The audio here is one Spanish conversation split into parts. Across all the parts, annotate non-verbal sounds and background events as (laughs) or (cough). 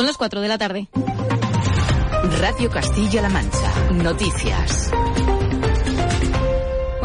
Son las 4 de la tarde. Radio Castilla-La Mancha. Noticias.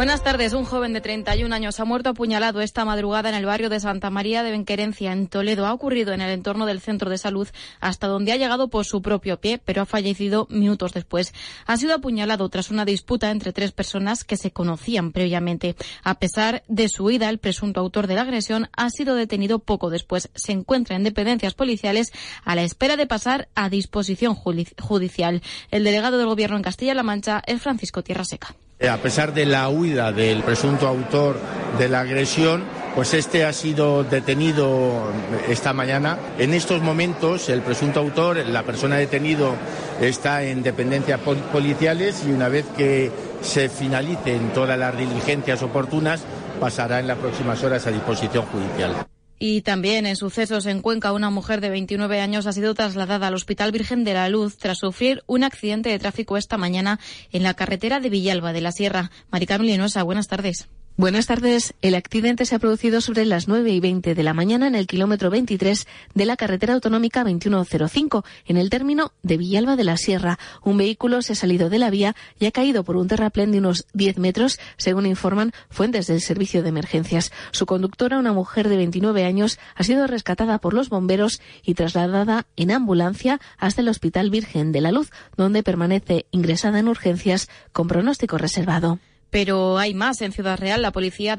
Buenas tardes. Un joven de 31 años ha muerto apuñalado esta madrugada en el barrio de Santa María de Benquerencia, en Toledo. Ha ocurrido en el entorno del centro de salud, hasta donde ha llegado por su propio pie, pero ha fallecido minutos después. Ha sido apuñalado tras una disputa entre tres personas que se conocían previamente. A pesar de su huida, el presunto autor de la agresión ha sido detenido poco después. Se encuentra en dependencias policiales a la espera de pasar a disposición judicial. El delegado del Gobierno en Castilla-La Mancha es Francisco Tierra Seca. Eh, a pesar de la huida del presunto autor de la agresión, pues este ha sido detenido esta mañana. En estos momentos, el presunto autor, la persona detenido, está en dependencias policiales y una vez que se finalicen todas las diligencias oportunas, pasará en las próximas horas a disposición judicial. Y también en sucesos en Cuenca, una mujer de 29 años ha sido trasladada al Hospital Virgen de la Luz tras sufrir un accidente de tráfico esta mañana en la carretera de Villalba de la Sierra. Maricarmen Linosa, buenas tardes. Buenas tardes. El accidente se ha producido sobre las 9 y 20 de la mañana en el kilómetro 23 de la carretera autonómica 2105, en el término de Villalba de la Sierra. Un vehículo se ha salido de la vía y ha caído por un terraplén de unos 10 metros, según informan fuentes del servicio de emergencias. Su conductora, una mujer de 29 años, ha sido rescatada por los bomberos y trasladada en ambulancia hasta el Hospital Virgen de la Luz, donde permanece ingresada en urgencias con pronóstico reservado. Pero hay más. En Ciudad Real, la policía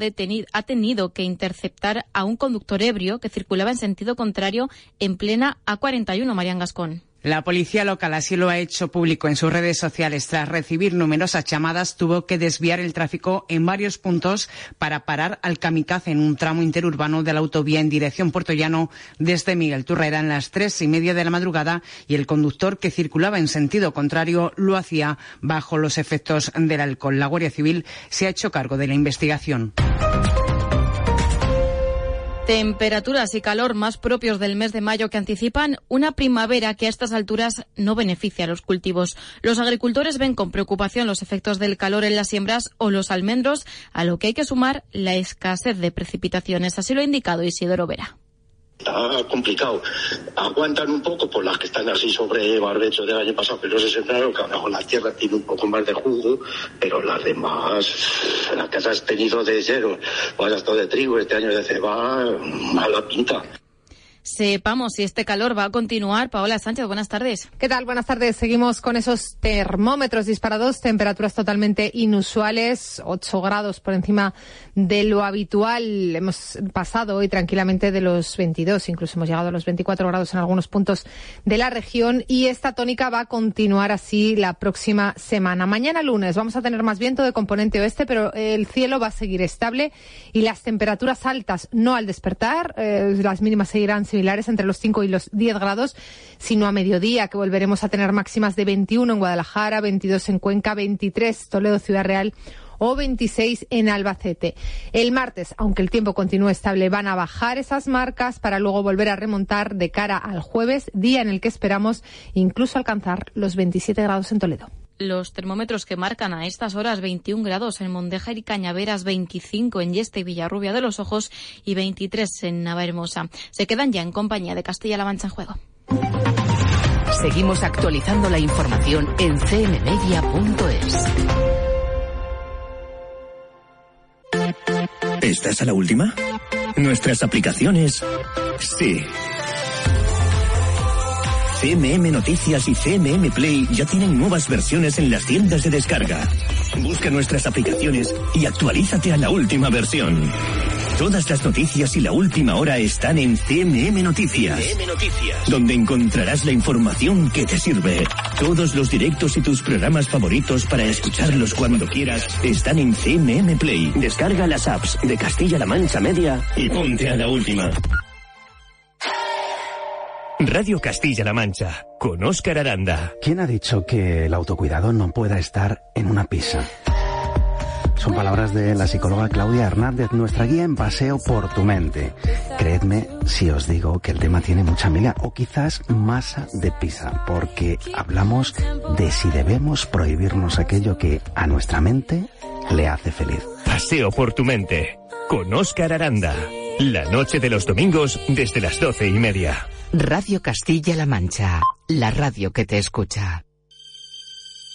ha tenido que interceptar a un conductor ebrio que circulaba en sentido contrario en plena A41, Marian Gascón. La policía local así lo ha hecho público en sus redes sociales. Tras recibir numerosas llamadas, tuvo que desviar el tráfico en varios puntos para parar al kamikaze en un tramo interurbano de la autovía en dirección Puerto Llano desde Miguel Turra. Eran las tres y media de la madrugada y el conductor que circulaba en sentido contrario lo hacía bajo los efectos del alcohol. La Guardia Civil se ha hecho cargo de la investigación. Temperaturas y calor más propios del mes de mayo que anticipan una primavera que a estas alturas no beneficia a los cultivos. Los agricultores ven con preocupación los efectos del calor en las siembras o los almendros, a lo que hay que sumar la escasez de precipitaciones. Así lo ha indicado Isidoro Vera. Está complicado. Aguantan un poco por las que están así sobre barbecho del año pasado, pero se sembraron que abajo la tierra tiene un poco más de jugo, pero las demás, las que has tenido de cero, pues hasta de trigo, este año de ceba, mala pinta. Sepamos si este calor va a continuar. Paola Sánchez, buenas tardes. ¿Qué tal? Buenas tardes. Seguimos con esos termómetros disparados, temperaturas totalmente inusuales, 8 grados por encima de lo habitual. Hemos pasado hoy tranquilamente de los 22, incluso hemos llegado a los 24 grados en algunos puntos de la región y esta tónica va a continuar así la próxima semana. Mañana lunes vamos a tener más viento de componente oeste, pero el cielo va a seguir estable y las temperaturas altas no al despertar, eh, las mínimas seguirán similares entre los 5 y los 10 grados, sino a mediodía, que volveremos a tener máximas de 21 en Guadalajara, 22 en Cuenca, 23 Toledo, Ciudad Real o 26 en Albacete. El martes, aunque el tiempo continúe estable, van a bajar esas marcas para luego volver a remontar de cara al jueves, día en el que esperamos incluso alcanzar los 27 grados en Toledo. Los termómetros que marcan a estas horas 21 grados en Mondeja y Cañaveras, 25 en Yeste y Villarrubia de los Ojos y 23 en Navahermosa. Se quedan ya en compañía de Castilla-La Mancha en juego. Seguimos actualizando la información en cmmedia.es. ¿Estás a la última? Nuestras aplicaciones. Sí. CMM Noticias y CMM Play ya tienen nuevas versiones en las tiendas de descarga. Busca nuestras aplicaciones y actualízate a la última versión. Todas las noticias y la última hora están en CMM Noticias. Donde encontrarás la información que te sirve. Todos los directos y tus programas favoritos para escucharlos cuando quieras están en CMM Play. Descarga las apps de Castilla-La Mancha Media y ponte a la última. Radio Castilla-La Mancha, con Óscar Aranda. ¿Quién ha dicho que el autocuidado no pueda estar en una pizza? Son palabras de la psicóloga Claudia Hernández, nuestra guía en paseo por tu mente. Creedme si os digo que el tema tiene mucha miga o quizás masa de pizza, porque hablamos de si debemos prohibirnos aquello que a nuestra mente le hace feliz. Paseo por tu mente, con Óscar Aranda. La noche de los domingos desde las doce y media. Radio Castilla-La Mancha, la radio que te escucha.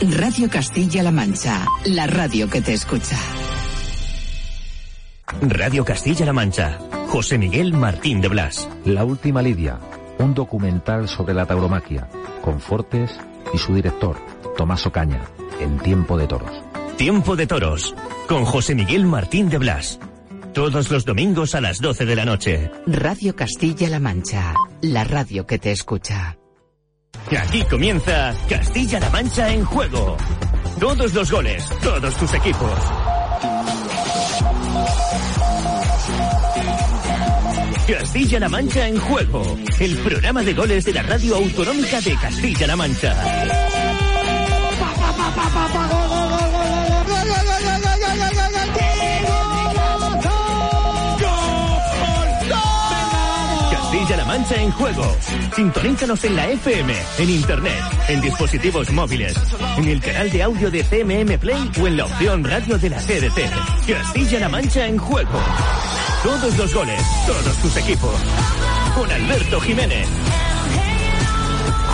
Radio Castilla-La Mancha, la radio que te escucha. Radio Castilla-La Mancha, José Miguel Martín de Blas. La última Lidia, un documental sobre la tauromaquia, con Fortes y su director, Tomás Ocaña, en Tiempo de Toros. Tiempo de Toros, con José Miguel Martín de Blas. Todos los domingos a las 12 de la noche. Radio Castilla-La Mancha, la radio que te escucha. Aquí comienza Castilla-La Mancha en juego. Todos los goles, todos tus equipos. Castilla-La Mancha en juego. El programa de goles de la radio autonómica de Castilla-La Mancha. Castilla-La Mancha en juego. Sintonízanos en la FM, en Internet, en dispositivos móviles, en el canal de audio de CMM Play o en la opción radio de la CDT. Castilla-La Mancha en juego. Todos los goles, todos tus equipos. Con Alberto Jiménez.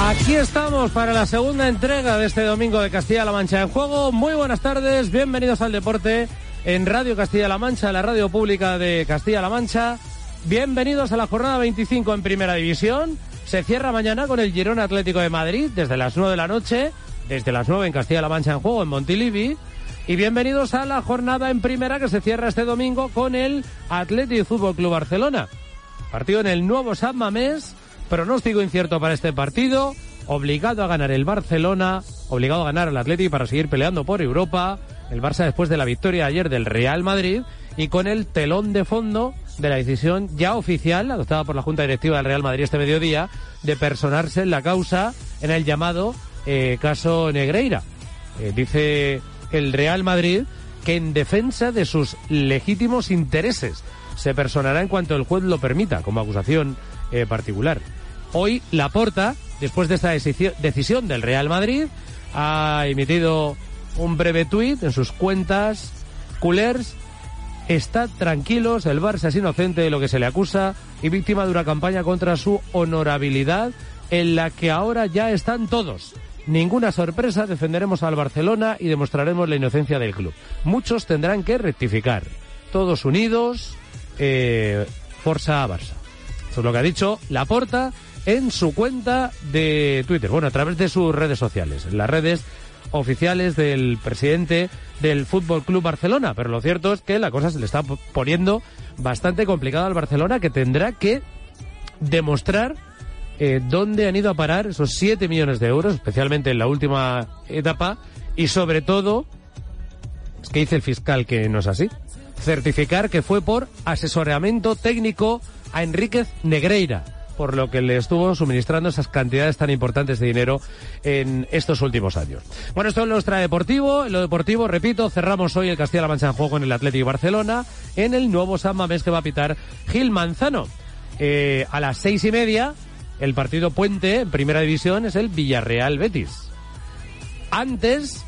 Aquí estamos para la segunda entrega de este domingo de Castilla-La Mancha en juego. Muy buenas tardes, bienvenidos al deporte en Radio Castilla-La Mancha, la radio pública de Castilla-La Mancha. Bienvenidos a la jornada 25 en Primera División. Se cierra mañana con el Girona Atlético de Madrid desde las 9 de la noche, desde las 9 en Castilla-La Mancha en juego en Montilivi. Y bienvenidos a la jornada en Primera que se cierra este domingo con el Atlético Fútbol Club Barcelona. Partido en el nuevo San Mamés, pronóstico incierto para este partido, obligado a ganar el Barcelona, obligado a ganar el Atlético para seguir peleando por Europa, el Barça después de la victoria ayer del Real Madrid y con el telón de fondo de la decisión ya oficial adoptada por la Junta Directiva del Real Madrid este mediodía de personarse en la causa en el llamado eh, caso Negreira. Eh, dice el Real Madrid que en defensa de sus legítimos intereses se personará en cuanto el juez lo permita como acusación eh, particular. Hoy Laporta, después de esta decisión del Real Madrid, ha emitido un breve tuit en sus cuentas culers Estad tranquilos, el Barça es inocente de lo que se le acusa y víctima de una campaña contra su honorabilidad en la que ahora ya están todos. Ninguna sorpresa, defenderemos al Barcelona y demostraremos la inocencia del club. Muchos tendrán que rectificar. Todos unidos, eh, Forza Barça. Eso es lo que ha dicho Laporta en su cuenta de Twitter, bueno, a través de sus redes sociales, en las redes oficiales del presidente del Fútbol Club Barcelona. Pero lo cierto es que la cosa se le está poniendo bastante complicada al Barcelona, que tendrá que demostrar eh, dónde han ido a parar esos 7 millones de euros, especialmente en la última etapa, y sobre todo, es que dice el fiscal que no es así, certificar que fue por asesoramiento técnico a Enríquez Negreira por lo que le estuvo suministrando esas cantidades tan importantes de dinero en estos últimos años. Bueno, esto es lo extradeportivo. En lo deportivo, repito, cerramos hoy el Castilla-La Mancha en juego en el Atlético Barcelona en el nuevo San Mamés que va a pitar Gil Manzano. Eh, a las seis y media, el partido puente en primera división es el Villarreal Betis. Antes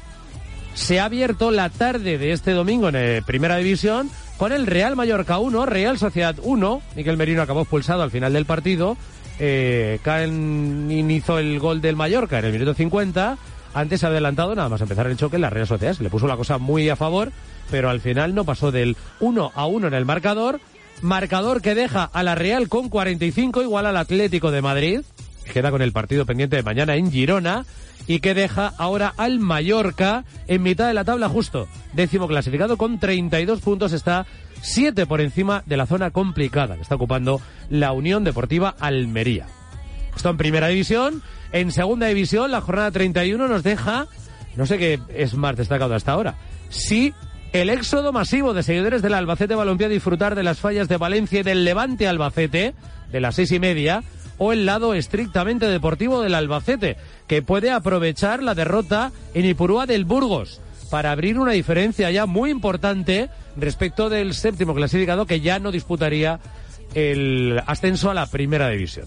se ha abierto la tarde de este domingo en eh, primera división con el Real Mallorca 1, Real Sociedad 1. Miguel Merino acabó expulsado al final del partido. Eh, Caen hizo el gol del Mallorca en el minuto 50. Antes adelantado, nada más empezar el choque, en la Real Sociedad. Se le puso la cosa muy a favor, pero al final no pasó del 1 a 1 en el marcador. Marcador que deja a la Real con 45, igual al Atlético de Madrid. Queda con el partido pendiente de mañana en Girona y que deja ahora al Mallorca en mitad de la tabla justo. Décimo clasificado con 32 puntos está 7 por encima de la zona complicada que está ocupando la Unión Deportiva Almería. Esto en primera división. En segunda división, la jornada 31 nos deja, no sé qué es más destacado hasta ahora, sí el éxodo masivo de seguidores del Albacete Balompié a disfrutar de las fallas de Valencia y del Levante Albacete, de las seis y media, o el lado estrictamente deportivo del Albacete, que puede aprovechar la derrota en Ipurúa del Burgos para abrir una diferencia ya muy importante respecto del séptimo clasificado que ya no disputaría el ascenso a la primera división.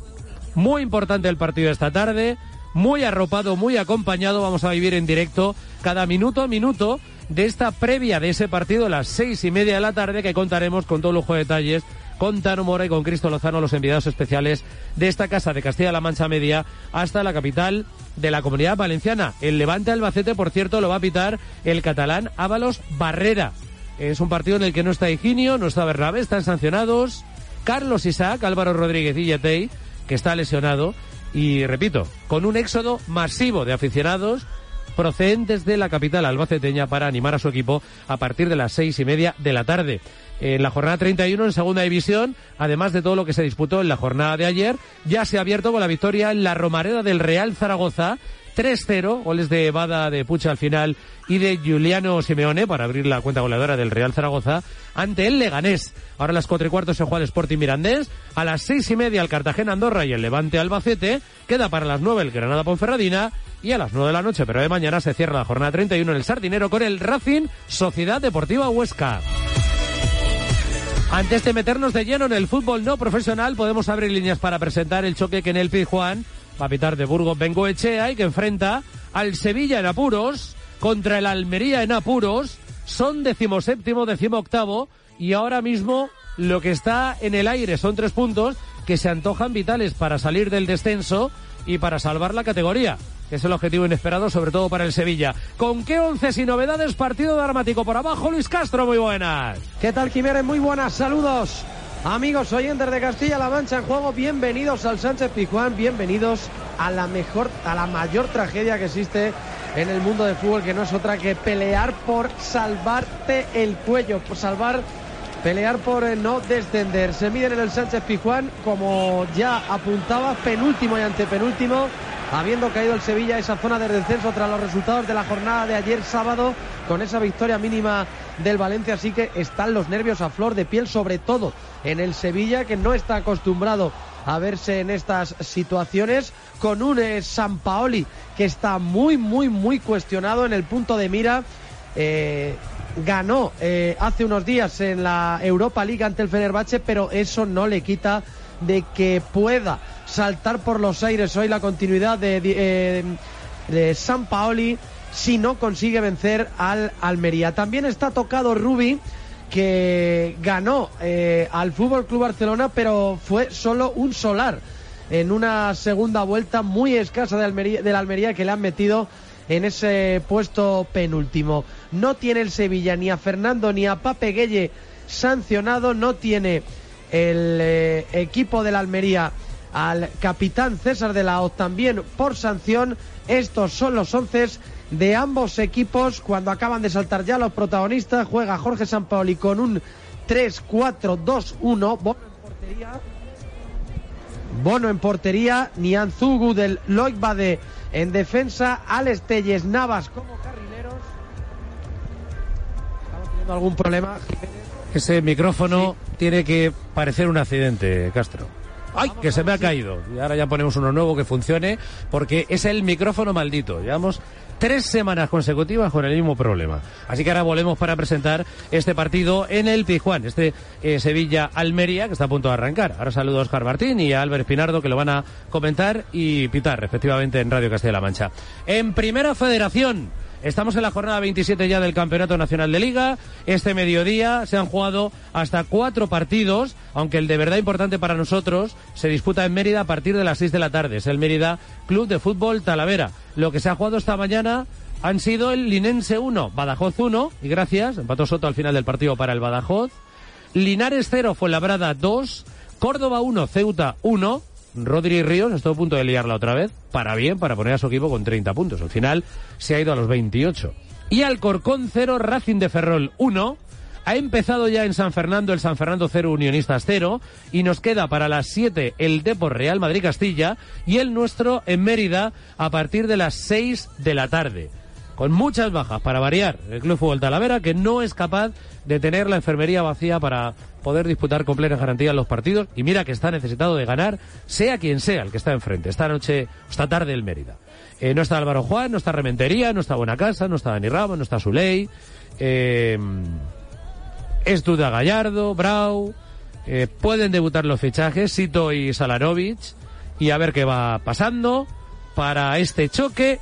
Muy importante el partido esta tarde, muy arropado, muy acompañado. Vamos a vivir en directo cada minuto a minuto de esta previa de ese partido a las seis y media de la tarde que contaremos con todo lujo de detalles con Tano Mora y con Cristo Lozano, los enviados especiales de esta casa de Castilla-La Mancha Media hasta la capital de la comunidad valenciana. El Levante Albacete, por cierto, lo va a pitar el catalán Ábalos Barrera. Es un partido en el que no está Higinio, no está Bernabé, están sancionados Carlos Isaac, Álvaro Rodríguez y Yetey, que está lesionado. Y repito, con un éxodo masivo de aficionados procedentes de la capital albaceteña para animar a su equipo a partir de las seis y media de la tarde. En la jornada 31 en segunda división, además de todo lo que se disputó en la jornada de ayer, ya se ha abierto con la victoria en la Romareda del Real Zaragoza 3-0, goles de Bada de Pucha al final y de Giuliano Simeone para abrir la cuenta goleadora del Real Zaragoza ante el Leganés. Ahora a las cuatro y cuarto se juega el Sporting Mirandés, a las seis y media el Cartagena Andorra y el Levante Albacete, queda para las nueve el Granada Ponferradina y a las nueve de la noche, pero de mañana se cierra la jornada 31 en el Sardinero con el Racing Sociedad Deportiva Huesca. Antes de meternos de lleno en el fútbol no profesional, podemos abrir líneas para presentar el choque que en el Juan va a pitar de Burgos Bengoechea y que enfrenta al Sevilla en apuros contra el Almería en apuros. Son decimoséptimo, decimoctavo y ahora mismo lo que está en el aire son tres puntos que se antojan vitales para salir del descenso y para salvar la categoría es el objetivo inesperado, sobre todo para el Sevilla. ¿Con qué once y novedades? Partido dramático por abajo, Luis Castro, muy buenas. ¿Qué tal, Jiménez? Muy buenas, saludos. Amigos oyentes de Castilla-La Mancha en juego, bienvenidos al Sánchez Pijuán, bienvenidos a la mejor, a la mayor tragedia que existe en el mundo del fútbol, que no es otra que pelear por salvarte el cuello, por salvar pelear por no descender. Se miden en el Sánchez Pijuán, como ya apuntaba, penúltimo y antepenúltimo habiendo caído el Sevilla a esa zona de descenso tras los resultados de la jornada de ayer sábado con esa victoria mínima del Valencia, así que están los nervios a flor de piel, sobre todo en el Sevilla que no está acostumbrado a verse en estas situaciones con un eh, San Paoli que está muy muy muy cuestionado en el punto de mira eh, ganó eh, hace unos días en la Europa League ante el Fenerbahce pero eso no le quita de que pueda saltar por los aires hoy la continuidad de, eh, San Paoli si no consigue vencer al Almería. También está tocado Rubi que ganó eh, al Fútbol Club Barcelona, pero fue solo un solar en una segunda vuelta muy escasa de, Almería, de la Almería que le han metido en ese puesto penúltimo. No tiene el Sevilla ni a Fernando ni a Pape Gueye sancionado, no tiene el eh, equipo de la Almería al capitán César de la Hoz también por sanción. Estos son los once de ambos equipos cuando acaban de saltar ya los protagonistas. Juega Jorge Sampaoli con un 3-4-2-1. Bono en portería. Bono en portería. Nianzugu del Loic en defensa. Alex Telles Navas como carrileros. Estamos teniendo algún problema. Ese micrófono tiene que parecer un accidente, Castro. ¡Ay, que se me ha caído! Y ahora ya ponemos uno nuevo que funcione, porque es el micrófono maldito. Llevamos tres semanas consecutivas con el mismo problema. Así que ahora volvemos para presentar este partido en el Pijuán, este eh, Sevilla-Almería que está a punto de arrancar. Ahora saludo a Oscar Martín y a Álvaro Pinardo que lo van a comentar y pitar respectivamente en Radio Castilla-La Mancha. En Primera Federación. Estamos en la jornada 27 ya del Campeonato Nacional de Liga. Este mediodía se han jugado hasta cuatro partidos, aunque el de verdad importante para nosotros se disputa en Mérida a partir de las 6 de la tarde. Es el Mérida Club de Fútbol Talavera. Lo que se ha jugado esta mañana han sido el Linense 1, Badajoz 1, y gracias, empató Soto al final del partido para el Badajoz. Linares 0, Fuenlabrada 2, Córdoba 1, Ceuta 1, Rodri Ríos estuvo a punto de liarla otra vez, para bien, para poner a su equipo con 30 puntos. Al final se ha ido a los 28. Y Alcorcón 0, Racing de Ferrol 1. Ha empezado ya en San Fernando el San Fernando 0, Unionistas 0. Y nos queda para las 7 el Depor Real Madrid Castilla y el nuestro en Mérida a partir de las 6 de la tarde con muchas bajas para variar el Club Fútbol Talavera que no es capaz de tener la enfermería vacía para poder disputar con plena garantía los partidos. Y mira que está necesitado de ganar sea quien sea el que está enfrente. Esta noche esta tarde el Mérida. Eh, no está Álvaro Juan no está Rementería no está Buenacasa no está Dani Ramos no está Suley eh, es Duda Gallardo Brau. Eh, pueden debutar los fichajes Sito y Salarovic y a ver qué va pasando para este choque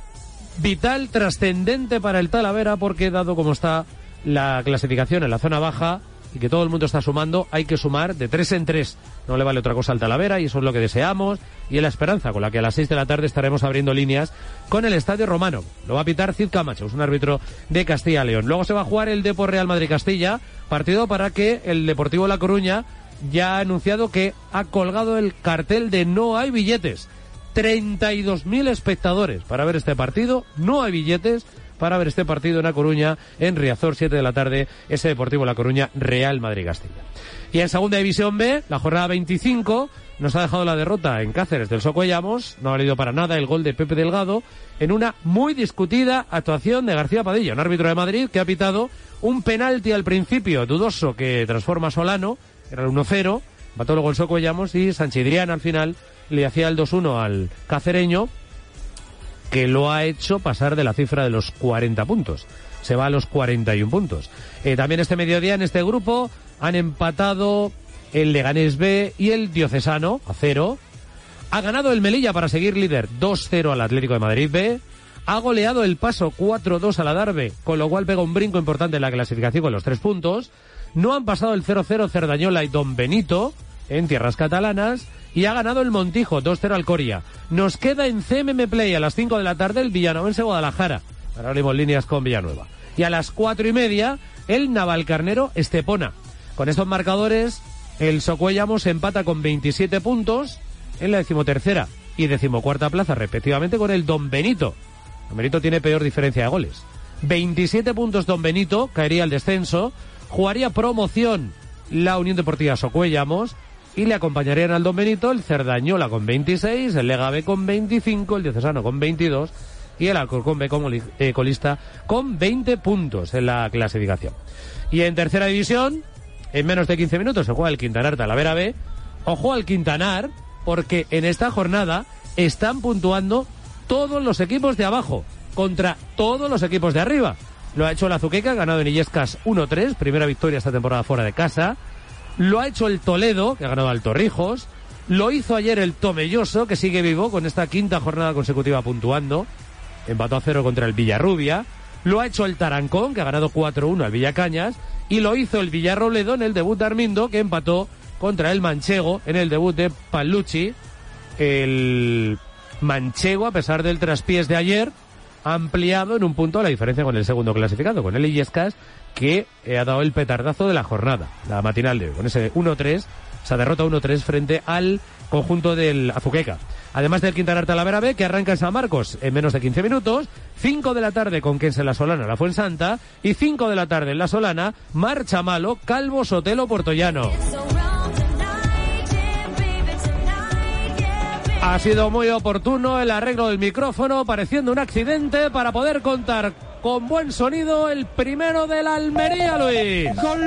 vital, trascendente para el Talavera, porque dado como está la clasificación en la zona baja y que todo el mundo está sumando, hay que sumar de tres en tres. No le vale otra cosa al Talavera y eso es lo que deseamos y es la esperanza con la que a las seis de la tarde estaremos abriendo líneas con el Estadio Romano. Lo va a pitar Cid Camacho, es un árbitro de Castilla León. Luego se va a jugar el Depor Real Madrid Castilla, partido para que el Deportivo La Coruña ya ha anunciado que ha colgado el cartel de no hay billetes 32.000 espectadores para ver este partido. No hay billetes para ver este partido en La Coruña, en Riazor, 7 de la tarde, ese Deportivo La Coruña, Real Madrid-Castilla. Y en Segunda División B, la jornada 25, nos ha dejado la derrota en Cáceres del Socuellamos, no ha valido para nada el gol de Pepe Delgado, en una muy discutida actuación de García Padilla, un árbitro de Madrid que ha pitado un penalti al principio dudoso que transforma a Solano, era el 1-0, bató luego el Socuellamos y Sanchidrián al final le hacía el 2-1 al cacereño, que lo ha hecho pasar de la cifra de los 40 puntos. Se va a los 41 puntos. Eh, también este mediodía en este grupo han empatado el Leganés B y el Diocesano a cero. Ha ganado el Melilla para seguir líder 2-0 al Atlético de Madrid B. Ha goleado el paso 4-2 a la Darbe, con lo cual pega un brinco importante en la clasificación con los tres puntos. No han pasado el 0-0 Cerdañola y Don Benito en tierras catalanas y ha ganado el Montijo 2-0 al Coria. Nos queda en CMM Play a las 5 de la tarde el Villanovense Guadalajara. Ahora abrimos líneas con Villanueva. Y a las 4 y media el Navalcarnero Estepona. Con estos marcadores el Socuellamos empata con 27 puntos en la decimotercera y decimocuarta plaza respectivamente con el Don Benito. Don Benito tiene peor diferencia de goles. 27 puntos Don Benito, caería al descenso, jugaría promoción la Unión Deportiva Socuellamos y le acompañarían al Don Benito el Cerdañola con 26, el Lega B con 25, el Diocesano con 22 y el Alcorcón B como eh, colista con 20 puntos en la clasificación. Y en tercera división, en menos de 15 minutos se juega el Quintanar Talavera B. Ojo al Quintanar, porque en esta jornada están puntuando todos los equipos de abajo contra todos los equipos de arriba. Lo ha hecho la Azuqueca, ganado en Illescas 1-3, primera victoria esta temporada fuera de casa. Lo ha hecho el Toledo, que ha ganado al Torrijos. Lo hizo ayer el Tomelloso, que sigue vivo con esta quinta jornada consecutiva puntuando. Empató a cero contra el Villarrubia. Lo ha hecho el Tarancón, que ha ganado 4-1 al Villacañas. Y lo hizo el Villarrobledo en el debut de Armindo, que empató contra el Manchego en el debut de Palucci. El Manchego, a pesar del traspiés de ayer, ha ampliado en un punto la diferencia con el segundo clasificado, con el Illescas, que eh, ha dado el petardazo de la jornada, la matinal de hoy, con ese 1-3, esa derrota 1-3 frente al conjunto del Azuqueca. Además del Quintanar Talavera B, que arranca en San Marcos en menos de 15 minutos, 5 de la tarde con Kense La Solana, la Fuensanta, y 5 de la tarde en La Solana, Marcha Malo, Calvo Sotelo Portollano. Ha sido muy oportuno el arreglo del micrófono, pareciendo un accidente para poder contar con buen sonido el primero de la Almería, Luis. Gol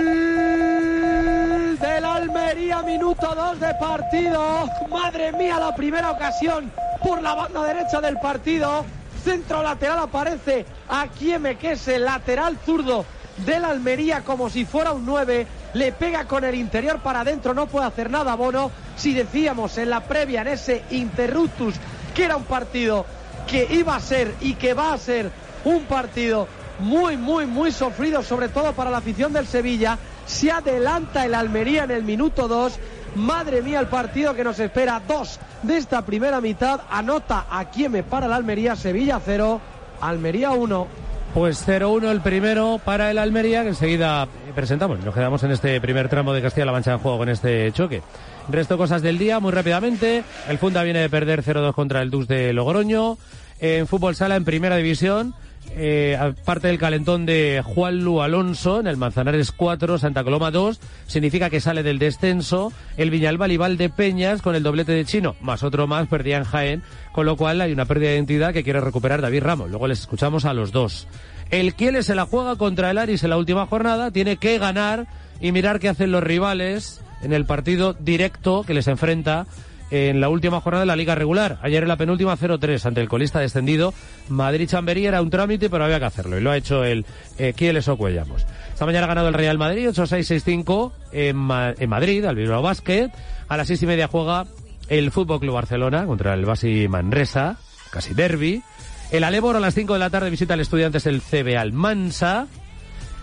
de el Almería, minuto 2 de partido. Madre mía, la primera ocasión por la banda derecha del partido. Centro lateral aparece aquí que es el lateral zurdo del Almería como si fuera un 9. Le pega con el interior para adentro, no puede hacer nada Bono. Si decíamos en la previa, en ese interruptus, que era un partido que iba a ser y que va a ser un partido muy, muy, muy sufrido, sobre todo para la afición del Sevilla. Se adelanta el Almería en el minuto 2. Madre mía, el partido que nos espera. Dos de esta primera mitad. Anota a quien me para el Almería. Sevilla 0, Almería 1. Pues 0-1 el primero para el Almería, que enseguida presentamos. Nos quedamos en este primer tramo de Castilla-La Mancha en juego con este choque. Resto cosas del día, muy rápidamente. El Funda viene de perder 0-2 contra el Dus de Logroño. En fútbol sala, en primera división, eh, aparte del calentón de Juan Lu Alonso en el Manzanares 4, Santa Coloma 2, significa que sale del descenso el Viñalbal y de Peñas con el doblete de Chino, más otro más perdía en Jaén, con lo cual hay una pérdida de identidad que quiere recuperar David Ramos. Luego les escuchamos a los dos. El Kiel se la juega contra el Aris en la última jornada, tiene que ganar y mirar qué hacen los rivales en el partido directo que les enfrenta en la última jornada de la liga regular. Ayer en la penúltima 0-3 ante el colista descendido. Madrid-Chamberí era un trámite, pero había que hacerlo. Y lo ha hecho el eh, Kieles Cuellamos. Esta mañana ha ganado el Real Madrid 8-6-6-5 en, en Madrid, al Bilbao Basket. A las seis y media juega el Fútbol Club Barcelona contra el Basi Manresa, casi derby. El Alebor a las 5 de la tarde visita al Estudiantes el CB Almansa.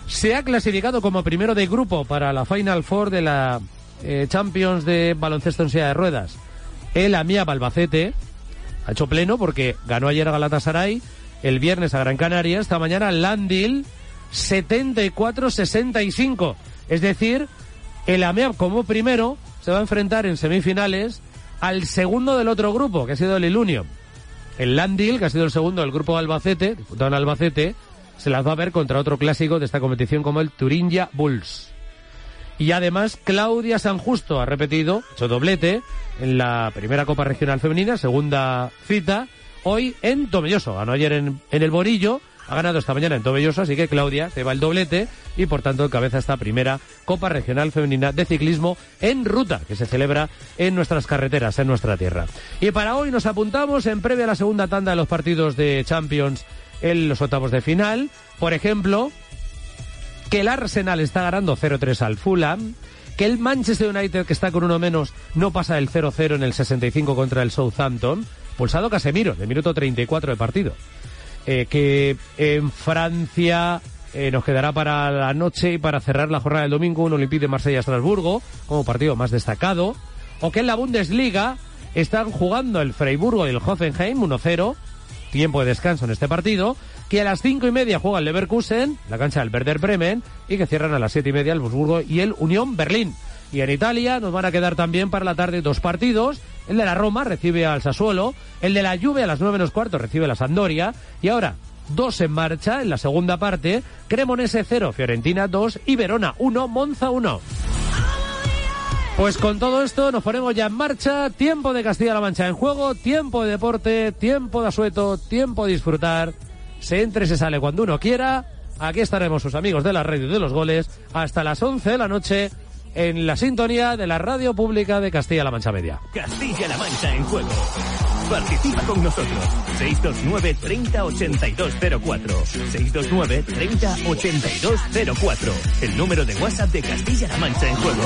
Se ha clasificado como primero de grupo para la Final Four de la eh, Champions de baloncesto en silla de ruedas el Amia Balbacete ha hecho pleno porque ganó ayer a Galatasaray, el viernes a Gran Canaria, esta mañana Landil 74-65. Es decir, el AMEA como primero se va a enfrentar en semifinales al segundo del otro grupo, que ha sido el Ilunion. El Landil, que ha sido el segundo del grupo Albacete, disputado en Albacete, se las va a ver contra otro clásico de esta competición como el Turingia Bulls. Y además Claudia San Justo ha repetido, hecho doblete, en la primera Copa Regional Femenina, segunda cita, hoy en Tomelloso. Ganó ayer en, el Borillo, ha ganado esta mañana en Tomelloso, así que Claudia se va el doblete y por tanto cabeza esta primera Copa Regional Femenina de Ciclismo en ruta, que se celebra en nuestras carreteras, en nuestra tierra. Y para hoy nos apuntamos en previa a la segunda tanda de los partidos de Champions en los octavos de final. Por ejemplo, que el Arsenal está ganando 0-3 al Fulham, que el Manchester United, que está con uno menos, no pasa el 0-0 en el 65 contra el Southampton, pulsado Casemiro, de minuto 34 de partido. Eh, que en Francia eh, nos quedará para la noche y para cerrar la jornada del domingo un Olympique de Marsella-Estrasburgo como partido más destacado. O que en la Bundesliga están jugando el Freiburgo y el Hoffenheim 1-0, tiempo de descanso en este partido, que a las cinco y media juega el Leverkusen, la cancha del Werder Bremen, y que cierran a las siete y media el Wolfsburgo y el Unión Berlín. Y en Italia nos van a quedar también para la tarde dos partidos. El de la Roma recibe al Sassuolo, el de la Juve a las nueve menos cuarto recibe la Sampdoria, y ahora dos en marcha en la segunda parte, Cremonese 0, Fiorentina 2 y Verona 1, Monza 1. Pues con todo esto nos ponemos ya en marcha. Tiempo de Castilla-La Mancha en juego, tiempo de deporte, tiempo de asueto, tiempo de disfrutar se entre, se sale cuando uno quiera. Aquí estaremos sus amigos de la radio de los goles hasta las 11 de la noche en la sintonía de la radio pública de Castilla-La Mancha Media. Castilla-La Mancha en juego. Participa con nosotros. 629 30 8204. 629 30 8204. El número de WhatsApp de Castilla-La Mancha en juego.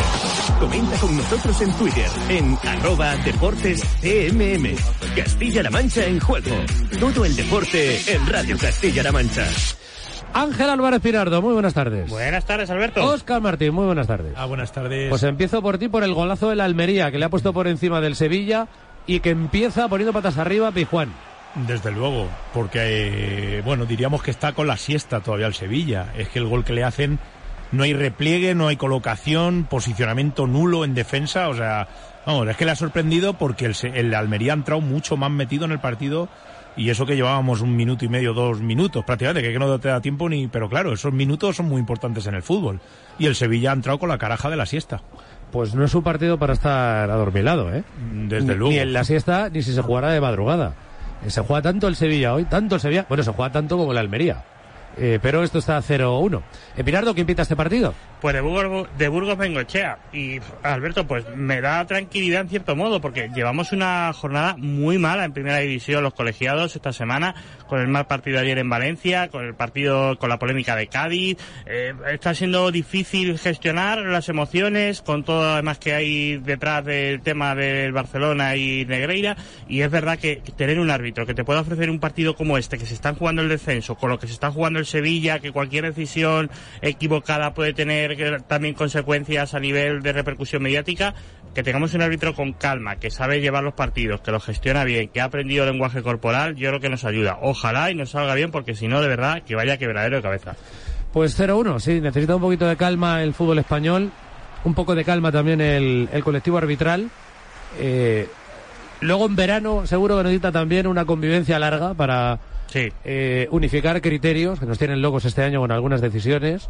Comenta con nosotros en Twitter en arroba deportes. Castilla-La Mancha en juego. Todo el deporte en Radio Castilla-La Mancha. Ángel Álvarez Pirardo, muy buenas tardes. Buenas tardes, Alberto. Oscar Martín, muy buenas tardes. Ah, buenas tardes. Pues empiezo por ti por el golazo de la Almería, que le ha puesto por encima del Sevilla y que empieza poniendo patas arriba a Pijuán. Desde luego, porque, eh, bueno, diríamos que está con la siesta todavía el Sevilla. Es que el gol que le hacen, no hay repliegue, no hay colocación, posicionamiento nulo en defensa. O sea, vamos, es que le ha sorprendido porque el, el Almería ha entrado mucho más metido en el partido y eso que llevábamos un minuto y medio, dos minutos prácticamente, que no te da tiempo ni... Pero claro, esos minutos son muy importantes en el fútbol. Y el Sevilla ha entrado con la caraja de la siesta. Pues no es un partido para estar adormilado, ¿eh? Desde luego. Ni en la siesta, ni si se jugara de madrugada. Eh, se juega tanto el Sevilla hoy, tanto el Sevilla, bueno, se juega tanto como la Almería. Eh, pero esto está 0-1. Eh, Pirardo, ¿quién pita este partido? Pues de Burgos, de Burgos Bengochea. Y Alberto, pues me da tranquilidad en cierto modo, porque llevamos una jornada muy mala en primera división los colegiados esta semana, con el mal partido ayer en Valencia, con el partido, con la polémica de Cádiz. Eh, está siendo difícil gestionar las emociones con todo además que hay detrás del tema del Barcelona y Negreira. Y es verdad que tener un árbitro que te pueda ofrecer un partido como este, que se están jugando el descenso, con lo que se está jugando el Sevilla, que cualquier decisión equivocada puede tener también consecuencias a nivel de repercusión mediática, que tengamos un árbitro con calma, que sabe llevar los partidos, que lo gestiona bien, que ha aprendido lenguaje corporal, yo creo que nos ayuda. Ojalá y nos salga bien, porque si no, de verdad, que vaya quebradero de cabeza. Pues 0-1, sí, necesita un poquito de calma el fútbol español, un poco de calma también el, el colectivo arbitral. Eh, luego en verano seguro que necesita también una convivencia larga para eh, unificar criterios, que nos tienen locos este año con algunas decisiones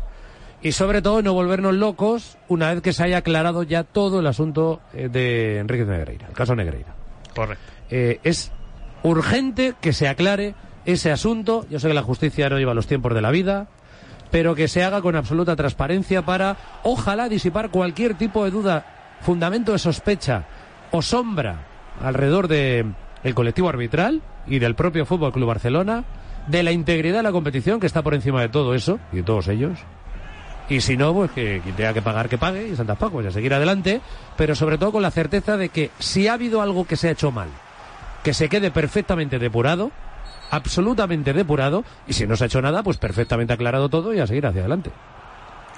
y sobre todo no volvernos locos una vez que se haya aclarado ya todo el asunto eh, de Enrique Negreira, el caso Negreira. Correcto. Eh, es urgente que se aclare ese asunto. Yo sé que la justicia no lleva los tiempos de la vida, pero que se haga con absoluta transparencia para, ojalá, disipar cualquier tipo de duda, fundamento de sospecha o sombra alrededor de el colectivo arbitral y del propio Fútbol Club Barcelona, de la integridad de la competición que está por encima de todo eso y de todos ellos y si no, pues que tenga que pagar, que pague, y Santas Pacos, y a seguir adelante, pero sobre todo con la certeza de que si ha habido algo que se ha hecho mal, que se quede perfectamente depurado, absolutamente depurado, y si no se ha hecho nada, pues perfectamente aclarado todo y a seguir hacia adelante.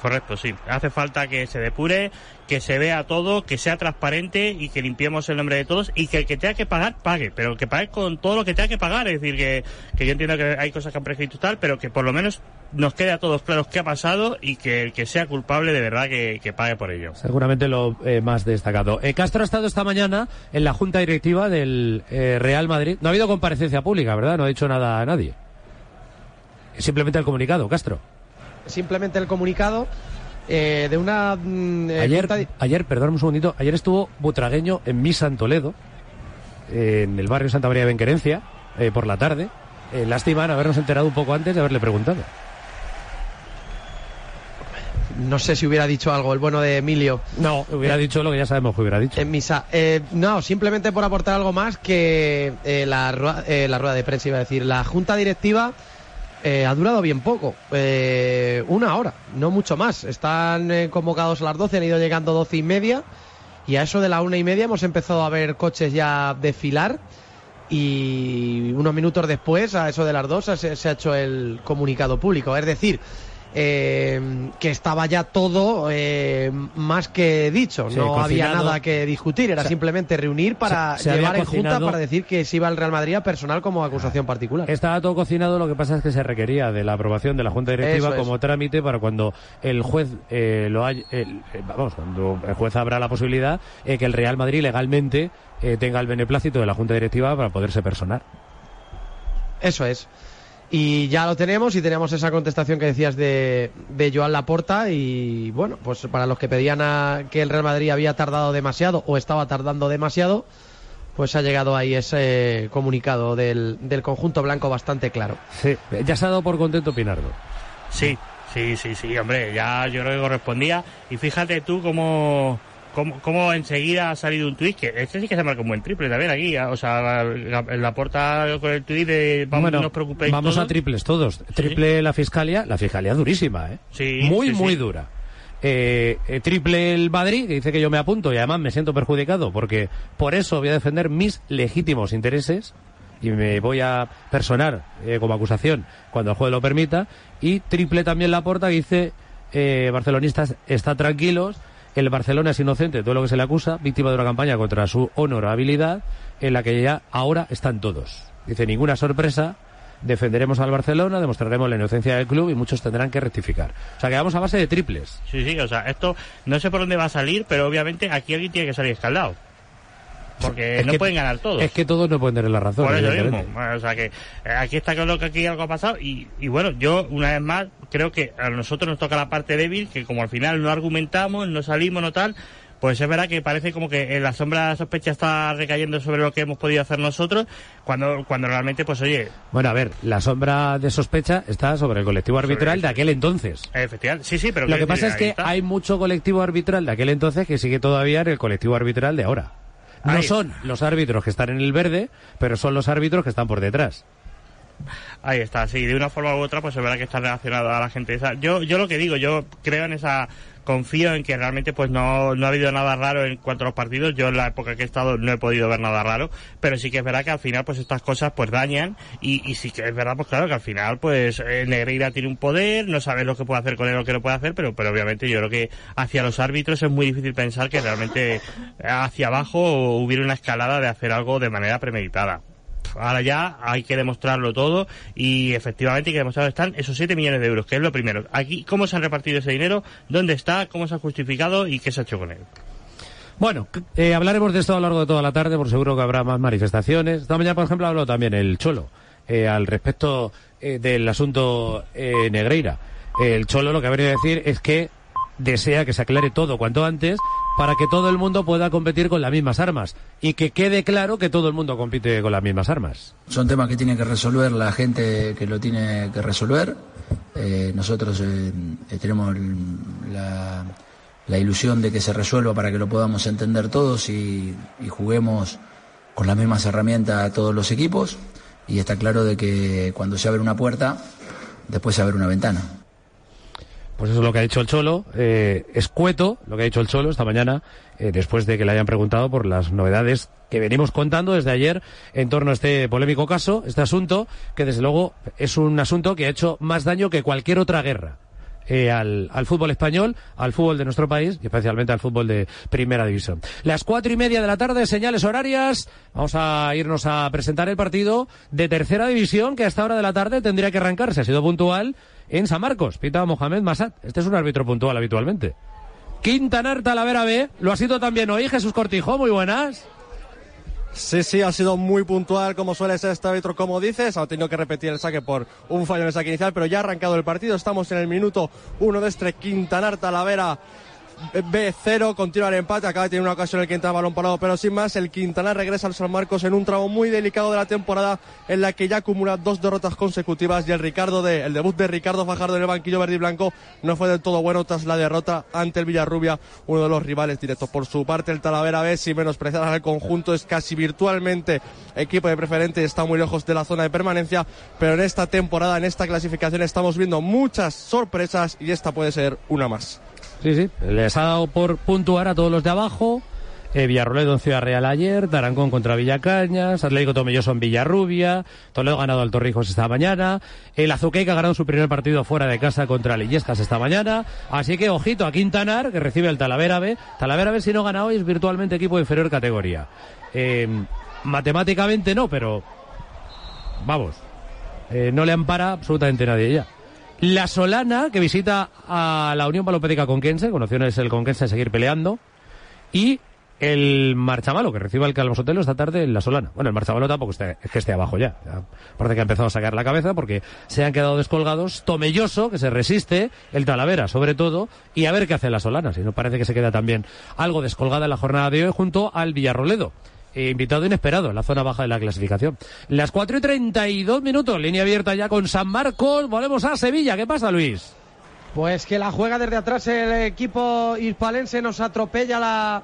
Correcto, sí. Hace falta que se depure, que se vea todo, que sea transparente y que limpiemos el nombre de todos y que el que tenga que pagar, pague, pero que pague con todo lo que tenga que pagar. Es decir, que, yo entiendo que hay cosas que han prescrito tal, pero que por lo menos nos quede a todos claros qué ha pasado y que el que sea culpable de verdad que, pague por ello. Seguramente lo eh, más destacado. Eh, Castro ha estado esta mañana en la junta directiva del eh, Real Madrid. No ha habido comparecencia pública, ¿verdad? No ha dicho nada a nadie. Simplemente el comunicado, Castro simplemente el comunicado eh, de una... Mm, eh, ayer, ayer, perdón un segundito, ayer estuvo Butragueño en misa en Toledo, en el barrio Santa María de Benquerencia, eh, por la tarde. lástima no habernos enterado un poco antes de haberle preguntado. No sé si hubiera dicho algo el bueno de Emilio. No, hubiera dicho lo que ya sabemos que hubiera dicho. En misa. no, simplemente por aportar algo más que la, la rueda de prensa, iba a decir. La junta directiva eh, ha durado bien poco, eh, una hora, no mucho más. Están eh, convocados a las 12, han ido llegando doce y media y a eso de la una y media hemos empezado a ver coches ya desfilar y unos minutos después, a eso de las dos, se ha hecho el comunicado público. Es decir, eh, que estaba ya todo eh, más que dicho, no había nada que discutir, era simplemente reunir para llevar en junta para decir que se iba al Real Madrid a personal como acusación particular. Estaba todo cocinado, lo que pasa es que se requería de la aprobación de la Junta Directiva como trámite para cuando el juez eh, lo haya, eh, vamos, cuando el juez abra la posibilidad que el Real Madrid legalmente tenga el beneplácito de la Junta Directiva para poderse personar. Eso es. Y ya lo tenemos y tenemos esa contestación que decías de, de Joan Laporta y bueno, pues para los que pedían a, que el Real Madrid había tardado demasiado o estaba tardando demasiado, pues ha llegado ahí ese comunicado del, del conjunto blanco bastante claro. Sí, ya se ha dado por contento Pinardo. Sí, sí, sí, sí, hombre, ya yo creo que correspondía. Y fíjate tú cómo cómo, enseguida ha salido un tuit, que este sí que se marca un buen triple también aquí, o sea, la, la, porta con el tuit de vamos, no os preocupéis Vamos a triples todos. Triple la fiscalía, la fiscalía durísima, ¿eh? Sí, muy, muy dura. Eh, eh, triple el Madrid, que dice que yo me apunto y además me siento perjudicado porque por eso voy a defender mis legítimos intereses y me voy a personar eh, como acusación cuando el juez lo permita. Y triple también la porta que dice barcelonistas, están tranquilos, el Barcelona es inocente todo lo que se le acusa, víctima de una campaña contra su honorabilidad, en la que ya ahora están todos. Dice, ninguna sorpresa, defenderemos al Barcelona, demostraremos la inocencia del club y muchos tendrán que rectificar. O sea, que vamos a base de triples. Sí, sí, o sea, esto no sé por dónde va a salir, pero obviamente aquí alguien tiene que salir escaldado. Porque no pueden ganar todos. Es que todos no pueden tener la razón. Por eso mismo. o sea que eh, aquí está claro que aquí algo ha pasado. Y, y bueno, yo una vez más creo que a nosotros nos toca la parte débil, que como al final no argumentamos, no salimos, no tal, pues es verdad que parece como que en la sombra de sospecha está recayendo sobre lo que hemos podido hacer nosotros, cuando, cuando realmente, pues oye... Bueno, a ver, la sombra de sospecha está sobre el colectivo arbitral de aquel entonces. Efectivamente, sí, sí, pero... Lo que pasa es que está. hay mucho colectivo arbitral de aquel entonces que sigue todavía en el colectivo arbitral de ahora. No Ahí. son los árbitros que están en el verde, pero son los árbitros que están por detrás. Ahí está, sí, de una forma u otra, pues es verdad que está relacionado a la gente esa. Yo, yo lo que digo, yo creo en esa, confío en que realmente pues no, no ha habido nada raro en cuanto a los partidos. Yo en la época que he estado no he podido ver nada raro, pero sí que es verdad que al final pues estas cosas pues dañan y, y sí que es verdad pues claro que al final pues eh, Negreira tiene un poder, no sabes lo que puede hacer con él o qué no puede hacer, pero, pero obviamente yo creo que hacia los árbitros es muy difícil pensar que realmente hacia abajo hubiera una escalada de hacer algo de manera premeditada ahora ya hay que demostrarlo todo y efectivamente hay que demostrar están esos 7 millones de euros, que es lo primero. Aquí, ¿cómo se han repartido ese dinero? ¿Dónde está? ¿Cómo se ha justificado? ¿Y qué se ha hecho con él? Bueno, eh, hablaremos de esto a lo largo de toda la tarde, por seguro que habrá más manifestaciones. Esta mañana, por ejemplo, habló también el Cholo eh, al respecto eh, del asunto eh, Negreira. El Cholo lo que ha venido a decir es que desea que se aclare todo cuanto antes para que todo el mundo pueda competir con las mismas armas y que quede claro que todo el mundo compite con las mismas armas. Son temas que tiene que resolver la gente que lo tiene que resolver. Eh, nosotros eh, eh, tenemos la ilusión de que se resuelva para que lo podamos entender todos y, y juguemos con las mismas herramientas a todos los equipos. Y está claro de que cuando se abre una puerta, después se abre una ventana. Pues eso es lo que ha dicho el Cholo. Eh, escueto lo que ha dicho el Cholo esta mañana, eh, después de que le hayan preguntado por las novedades que venimos contando desde ayer en torno a este polémico caso, este asunto, que desde luego es un asunto que ha hecho más daño que cualquier otra guerra. eh, al, al fútbol español, al fútbol de nuestro país y especialmente al fútbol de primera división. Las cuatro y media de la tarde, señales horarias. Vamos a irnos a presentar el partido de tercera división que a esta hora de la tarde tendría que arrancarse. Ha sido puntual en San Marcos. Pita Mohamed Masat. Este es un árbitro puntual habitualmente. Quintanar Talavera B. Lo ha sido también hoy Jesús Cortijo. Muy buenas. Sí, sí, ha sido muy puntual como suele ser este árbitro, como dices. Ha tenido que repetir el saque por un fallo en el saque inicial, pero ya ha arrancado el partido. Estamos en el minuto uno de este Quintanar Talavera B0. Continúa el empate. Acaba de tener una ocasión el que entra balón parado, pero sin más. El Quintanar regresa al San Marcos en un tramo muy delicado de la temporada en la que ya acumula dos derrotas consecutivas. Y el Ricardo de, el debut de Ricardo Fajardo en el banquillo verde y blanco no fue del todo bueno tras la derrota ante el Villarrubia, uno de los rivales directos. Por su parte, el Talavera B, sin menospreciar al conjunto, es casi virtualmente equipo de preferente, está muy lejos de la zona de permanencia, pero en esta temporada, en esta clasificación, estamos viendo muchas sorpresas y esta puede ser una más. Sí, sí. Les ha dado por puntuar a todos los de abajo. Eh, Villarroledo en Ciudad Real ayer, Tarancón contra Villacañas, Atlético Tomelloso en Villarrubia, Toledo ganado al Torrijos esta mañana, el Azuqueca ha ganado su primer partido fuera de casa contra Lillescas esta mañana, así que ojito a Quintanar, que recibe el Talavera B. Talavera B si no gana hoy es virtualmente equipo de inferior categoría. Eh, matemáticamente no, pero vamos, eh, no le ampara absolutamente nadie ya. La Solana, que visita a la Unión Palopédica Conquense, con opciones el Conquense de seguir peleando. Y el Marchamalo, que recibe al Calvo Sotelo esta tarde en La Solana. Bueno, el Marchamalo tampoco está, es que esté abajo ya. Ya Parece que ha empezado a sacar la cabeza porque se han quedado descolgados. Tomelloso, que se resiste, el Talavera sobre todo, y a ver qué hace la Solana. Si no parece que se queda también algo descolgada en la jornada de hoy junto al Villarroledo. Eh, invitado inesperado en la zona baja de la clasificación. Las 4 y 32 minutos, línea abierta ya con San Marcos. Volvemos a Sevilla. ¿Qué pasa, Luis? Pues que la juega desde atrás el equipo hispalense, nos atropella la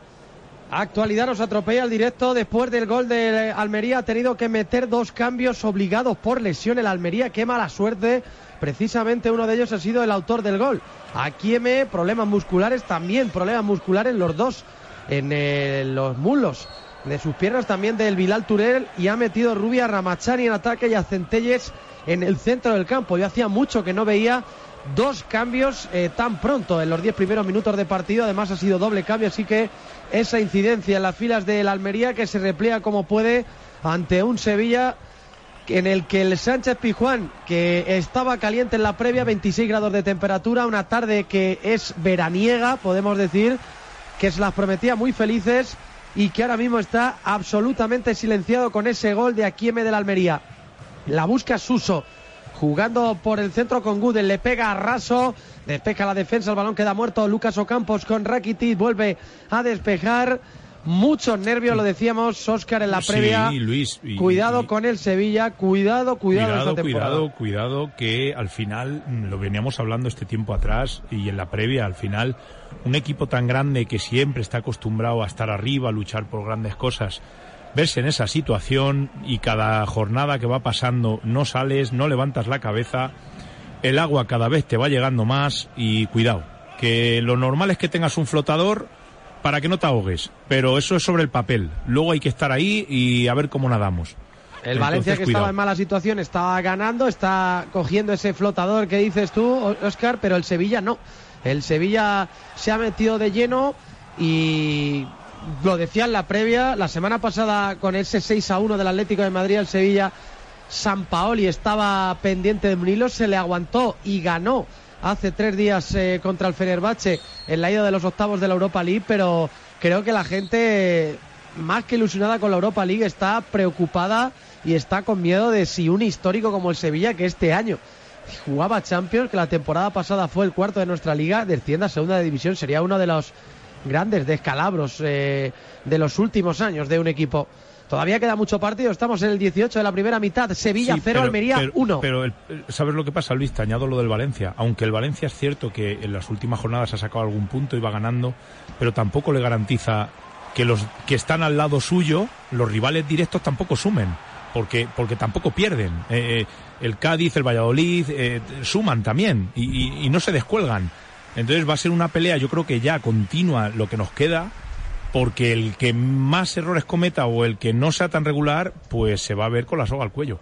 actualidad, nos atropella el directo después del gol de Almería. Ha tenido que meter dos cambios obligados por lesión el Almería. Qué mala suerte. Precisamente uno de ellos ha sido el autor del gol. Akieme, problemas musculares, también problemas musculares los dos en eh, los muslos de sus piernas también del Bilal Turel y ha metido Rubia Ramachani en ataque y a Centelles en el centro del campo. Yo hacía mucho que no veía dos cambios eh, tan pronto en los diez primeros minutos de partido. Además ha sido doble cambio, así que esa incidencia en las filas del Almería que se repliega como puede ante un Sevilla en el que el Sánchez Pijuán, que estaba caliente en la previa, 26 grados de temperatura, una tarde que es veraniega, podemos decir, que se las prometía muy felices y que ahora mismo está absolutamente silenciado con ese gol de Aquieme del Almería. La busca Suso jugando por el centro con Gudel, le pega a Raso, despeja la defensa, el balón queda muerto, Lucas Ocampos con Rakitic vuelve a despejar. Muchos nervios, lo decíamos, Oscar en la Sí, previa. Luis, y- cuidado con el Sevilla, cuidado, cuidado, Cuidado, esta temporada. cuidado, cuidado, que al final, mm, lo veníamos hablando este tiempo atrás y en la previa, al final, un equipo tan grande que siempre está acostumbrado a estar arriba, a luchar por grandes cosas, verse en esa situación y cada jornada que va pasando no sales, no levantas la cabeza, el agua cada vez te va llegando más y cuidado, que lo normal es que tengas un flotador para que no te ahogues, pero eso es sobre el papel. Luego hay que estar ahí y a ver cómo nadamos. El Valencia que cuidado. estaba en mala situación está ganando, está cogiendo ese flotador que dices tú, Oscar, pero el Sevilla no. El Sevilla se ha metido de lleno y lo decía en la previa, la semana pasada con ese 6 a 1 del Atlético de Madrid el Sevilla, San Paoli estaba pendiente de un hilo, se le aguantó y ganó hace tres días eh, contra el Fenerbahce en la ida de los octavos de la Europa League, pero creo que la gente más que ilusionada con la Europa League está preocupada y está con miedo de si un histórico como el Sevilla que este año jugaba Champions, que la temporada pasada fue el cuarto de nuestra liga, descienda a segunda división, sería uno de los grandes descalabros eh, de los últimos años de un equipo. Todavía queda mucho partido, estamos en el 18 de la primera mitad, Sevilla Sí, 0, pero- Almería pero- 1. Pero el- el- ¿sabes lo que pasa, Luis? Te añado lo del Valencia. Aunque el Valencia es cierto que en las últimas jornadas ha sacado algún punto y va ganando, pero tampoco le garantiza que los que están al lado suyo, los rivales directos tampoco sumen. Porque, porque tampoco pierden. Eh, eh, el Cádiz, el Valladolid, eh, suman también y, y- y no se descuelgan. Entonces va a ser una pelea, yo creo que ya continua lo que nos queda, porque el que más errores cometa o el que no sea tan regular, pues se va a ver con la soga al cuello.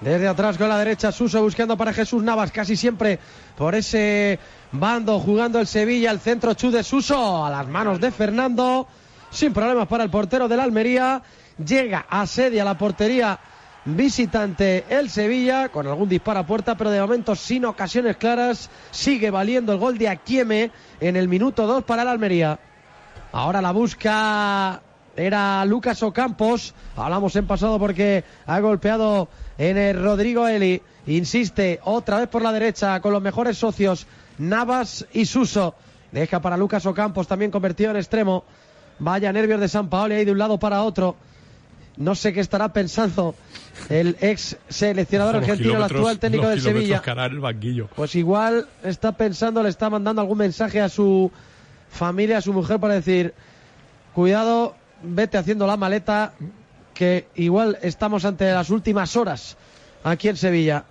Desde atrás con la derecha Suso buscando para Jesús Navas, casi siempre por ese bando jugando el Sevilla, el centro Chu de Suso a las manos de Fernando, sin problemas para el portero del Almería, llega asedia la portería visitante el Sevilla con algún disparo a puerta, pero de momento sin ocasiones claras, sigue valiendo el gol de Aquieme en el minuto 2 para el Almería. Ahora la busca era Lucas Ocampos. Hablamos en pasado porque ha golpeado en el Rodrigo Eli. Insiste otra vez por la derecha con los mejores socios Navas y Suso. Deja para Lucas Ocampos también convertido en extremo. Vaya nervios de San Paolo ahí de un lado para otro. No sé qué estará pensando el ex seleccionador Los argentino, el actual técnico del Sevilla. Pues igual está pensando, le está mandando algún mensaje a su familia, a su mujer para decir, cuidado, vete haciendo la maleta, que igual estamos ante las últimas horas aquí en Sevilla.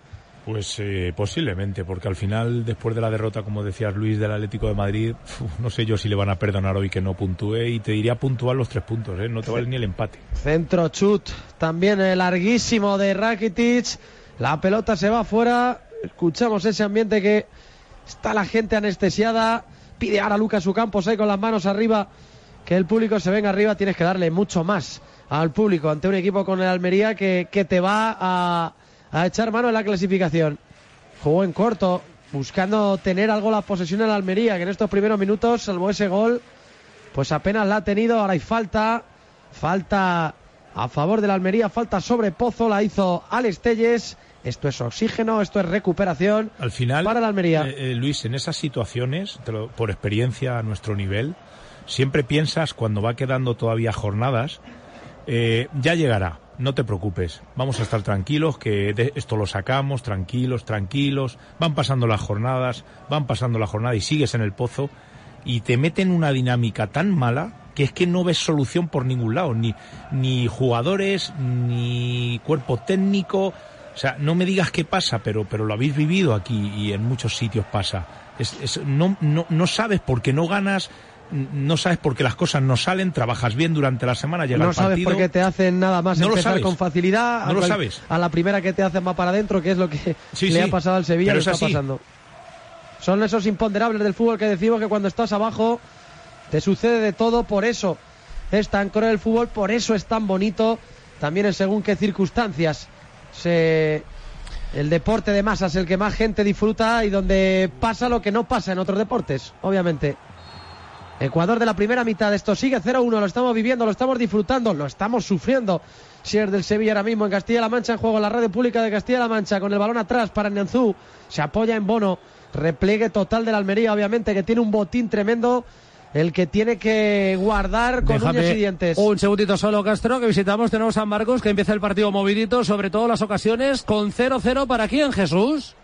Pues eh, posiblemente, porque al final, después de la derrota, como decías Luis, del Atlético de Madrid, uf, no sé yo si le van a perdonar hoy que no puntúe y te diría puntuar los tres puntos, ¿eh? no te vale ni el empate. Centro chut, también el larguísimo de Rakitic. La pelota se va afuera. Escuchamos ese ambiente que está la gente anestesiada. Pide ahora Lucas Campos ahí con las manos arriba. Que el público se venga arriba. Tienes que darle mucho más al público ante un equipo con el Almería que, que te va a, a echar mano en la clasificación. Jugó en corto, buscando tener algo la posesión en la Almería, que en estos primeros minutos, salvo ese gol, pues apenas la ha tenido. Ahora hay falta. Falta a favor de la Almería, falta sobre Pozo, la hizo Alex Telles. Esto es oxígeno, esto es recuperación. Al final, Para la Almería. eh, eh, Luis, en esas situaciones, te lo- por experiencia a nuestro nivel, siempre piensas cuando va quedando todavía jornadas, eh, ya llegará, no te preocupes, vamos a estar tranquilos, que de esto lo sacamos, tranquilos, tranquilos, van pasando las jornadas, van pasando la jornada y sigues en el pozo y te meten una dinámica tan mala que es que no ves solución por ningún lado, ni, ni jugadores, ni cuerpo técnico, sea, no me digas qué pasa, pero, pero lo habéis vivido aquí y en muchos sitios pasa. Es, es- no, no, no sabes por qué no ganas, no sabes por qué las cosas no salen, trabajas bien durante la semana, llega no el sabes partido. por qué te hacen nada más No lo empezar sabes. con facilidad. No a lo sabes. A la primera que te hacen va para adentro, que es lo que Sí, (laughs) le sí, ha pasado al Sevilla, pero es está así. pasando. Son esos imponderables del fútbol que decimos que cuando estás abajo te sucede de todo, por eso es tan cruel el fútbol, por eso es tan bonito, también en según qué circunstancias. El deporte de masas, el que más gente disfruta y donde pasa lo que no pasa en otros deportes, obviamente. Ecuador de la primera mitad, esto sigue 0-1, lo estamos viviendo, lo estamos disfrutando, lo estamos sufriendo. Si es del Sevilla ahora mismo en Castilla-La Mancha en juego la radio pública de Castilla-La Mancha con el balón atrás para Nianzú, se apoya en Bono, repliegue total de la Almería obviamente que tiene un botín tremendo el que tiene que guardar con Déjame uñas y dientes. Un segundito solo, Castro, que visitamos de nuevo San Marcos, que empieza el partido movidito, sobre todo las ocasiones, con 0-0 para quién, Jesús.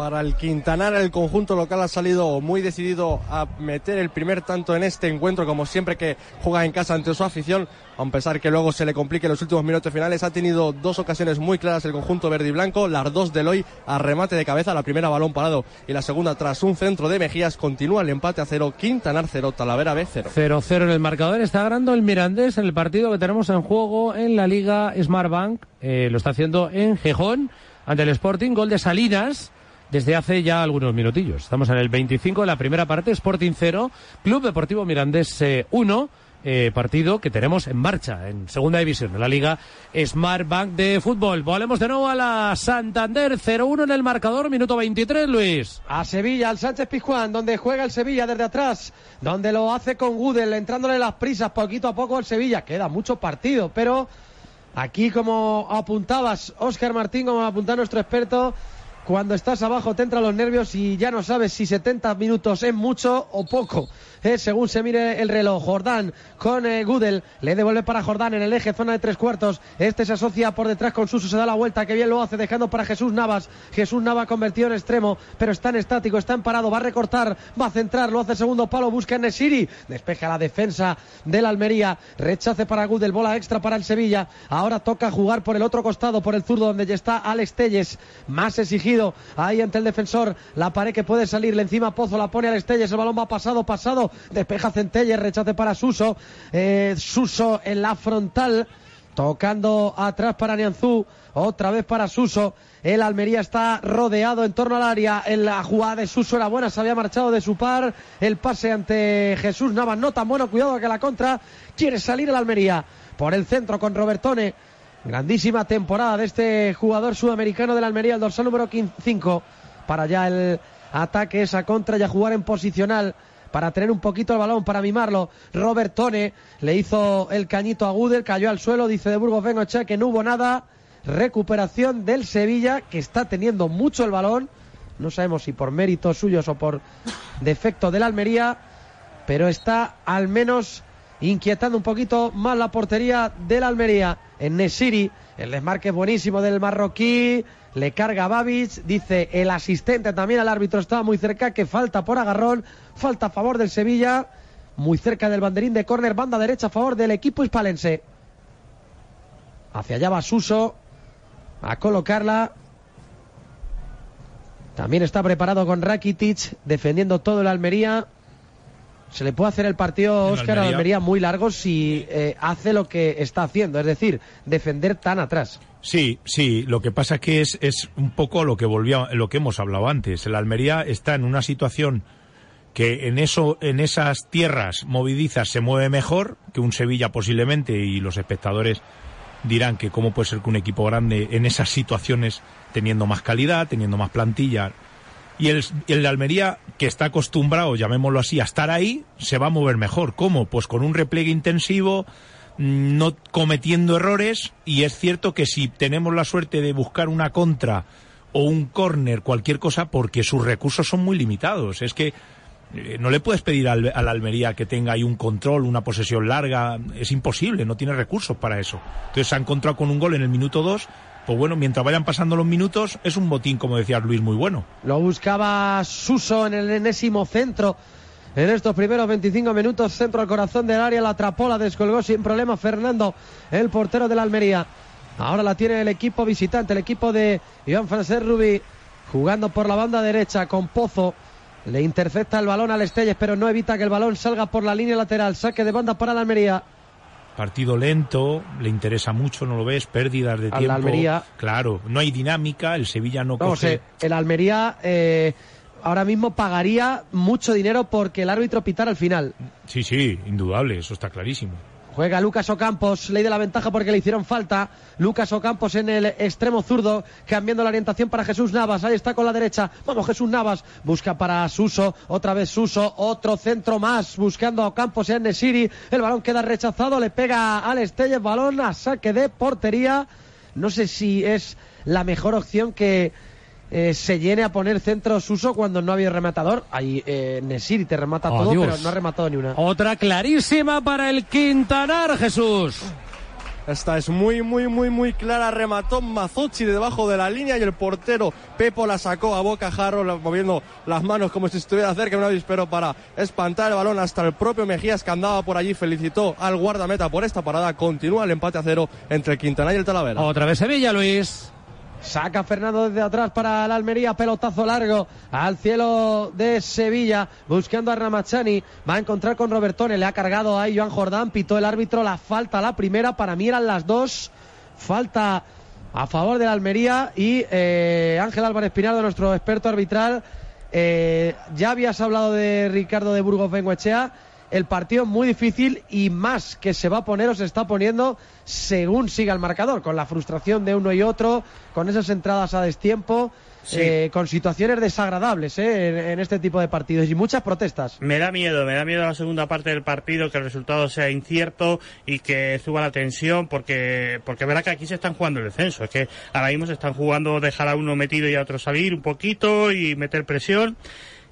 Para el Quintanar, el conjunto local ha salido muy decidido a meter el primer tanto en este encuentro, como siempre que juega en casa ante su afición, a pesar que luego se le complique los últimos minutos finales. Ha tenido dos ocasiones muy claras el conjunto verde y blanco, las dos de Loy a remate de cabeza, la primera balón parado y la segunda tras un centro de Mejías. Continúa el empate a cero, Quintanar cero, Talavera B cero. 0-0 en el marcador. Está ganando el Mirandés en el partido que tenemos en juego en la Liga Smartbank. Eh, lo está haciendo en Gijón ante el Sporting. Gol de Salinas desde hace ya algunos minutillos. Estamos en el 25 de la primera parte. Sporting 0, Club Deportivo Mirandés 1. Eh, partido que tenemos en marcha en segunda división de la liga Smart Bank de fútbol. Volvemos de nuevo a la Santander 0-1 en el marcador, minuto 23, Luis. A Sevilla, al Sánchez Pizjuán, donde juega el Sevilla desde atrás, donde lo hace con Gudel, entrándole las prisas poquito a poco al Sevilla. Queda mucho partido, pero aquí como apuntabas, Óscar Martín, como apunta nuestro experto, cuando estás abajo te entran los nervios y ya no sabes si 70 minutos es mucho o poco. Eh, según se mire el reloj, Jordán con eh, Gudel le devuelve para Jordán en el eje, zona de tres cuartos. Este se asocia por detrás con Suso, se da la vuelta, que bien lo hace, dejando para Jesús Navas. Jesús Navas convertido en extremo, pero está en estático, está en parado, va a recortar, va a centrar, lo hace segundo palo, busca en Nesiri, despeja la defensa del Almería, rechace para Gudel, bola extra para el Sevilla. Ahora toca jugar por el otro costado, por el zurdo, donde ya está Alex Telles, más exigido ahí ante el defensor. La pared que puede salirle encima, Pozo la pone Alex Telles, el balón va pasado, pasado, despeja Centelles, rechace para Suso, eh, Suso en la frontal, tocando atrás para Nianzú, otra vez para Suso. El Almería está rodeado en torno al área. En la jugada de Suso era buena, se había marchado de su par. El pase ante Jesús Navas no tan bueno, cuidado que la contra. Quiere salir el Almería por el centro con Robertone. Grandísima temporada de este jugador sudamericano del Almería, el dorsal número 5. Para ya el ataque, esa contra, ya jugar en posicional para tener un poquito el balón, para mimarlo. Robert Tone le hizo el cañito a Gudel, cayó al suelo, dice de Burgos Bengochea que no hubo nada. Recuperación del Sevilla, que está teniendo mucho el balón. No sabemos si por méritos suyos o por defecto del Almería, pero está al menos inquietando un poquito más la portería del Almería. En Nesiri, el desmarque es buenísimo del marroquí, le carga Babic, dice el asistente también al árbitro estaba muy cerca, que falta por agarrón, falta a favor del Sevilla, muy cerca del banderín de córner, banda derecha a favor del equipo hispalense. Hacia allá va Suso a colocarla. También está preparado con Rakitic, defendiendo todo el Almería. Se le puede hacer el partido a Almería. Almería muy largo si eh, hace lo que está haciendo, es decir, defender tan atrás. Sí, sí, lo que pasa que es, es un poco lo que volvía, lo que hemos hablado antes. El Almería está en una situación que en eso, en esas tierras movidizas se mueve mejor que un Sevilla posiblemente y los espectadores dirán que cómo puede ser que un equipo grande en esas situaciones teniendo más calidad, teniendo más plantilla y el, el Almería, que está acostumbrado, llamémoslo así, a estar ahí, se va a mover mejor. ¿Cómo? Pues con un repliegue intensivo, no cometiendo errores, y es cierto que si tenemos la suerte de buscar una contra o un córner, cualquier cosa, porque sus recursos son muy limitados. Es que eh, no le puedes pedir al, al Almería que tenga ahí un control, una posesión larga, es imposible, no tiene recursos para eso. Entonces se ha encontrado con un gol en el minuto 2, pues bueno, mientras vayan pasando los minutos, es un botín, como decía Luis, muy bueno. Lo buscaba Suso en el enésimo centro. En estos primeros 25 minutos, centro al corazón del área, la atrapó, la descolgó sin problema Fernando, el portero de la Almería. Ahora la tiene el equipo visitante, el equipo de Iván Francés Rubí, jugando por la banda derecha con Pozo. Le intercepta el balón al Estelles, pero no evita que el balón salga por la línea lateral. Saque de banda para la Almería. Partido lento, le interesa mucho, no lo ves, pérdidas de A la tiempo. Almería. Claro, no hay dinámica, el Sevilla no coge. eh, el Almería eh, ahora mismo pagaría mucho dinero porque el árbitro pitara al final. Sí, sí, indudable, eso está clarísimo. Juega Lucas Ocampos, ley de la ventaja porque le hicieron falta. Lucas Ocampos en el extremo zurdo, cambiando la orientación para Jesús Navas. Ahí está con la derecha. Vamos, Jesús Navas. Busca para Suso, otra vez Suso, otro centro más, buscando a Ocampos en Nesiri. El balón queda rechazado, le pega al Estelles, balón a saque de portería. No sé si es la mejor opción que eh, se llene a poner centros uso cuando no ha habido rematador. Ahí eh, Nesiri te remata todo, pero no ha rematado ni una. Otra clarísima para el Quintanar, Jesús. Esta es muy, muy, muy, muy clara. Remató Mazucci de debajo de la línea y el portero Pepo la sacó a boca jarro, moviendo las manos como si estuviera cerca de un avispero para espantar el balón. Hasta el propio Mejías que andaba por allí felicitó al guardameta por esta parada. Continúa el empate a cero entre el Quintana y el Talavera. Otra vez Sevilla, Luis. Saca Fernando desde atrás para la Almería, pelotazo largo al cielo de Sevilla, buscando a Ramachani. Va a encontrar con Robertone, le ha cargado a Joan Jordán, pitó el árbitro la falta, la primera, para mí eran las dos. Falta a favor de la Almería y eh, Ángel Álvarez Pinardo, nuestro experto arbitral. eh, ya habías hablado de Ricardo de Burgos Bengoechea. El partido es muy difícil y más que se va a poner o se está poniendo según siga el marcador, con la frustración de uno y otro, con esas entradas a destiempo, Sí. eh, con situaciones desagradables eh, en, en este tipo de partidos y muchas protestas. Me da miedo, me da miedo la segunda parte del partido, que el resultado sea incierto y que suba la tensión, porque porque verá que aquí se están jugando el descenso. Es que ahora mismo se están jugando dejar a uno metido y a otro salir un poquito y meter presión.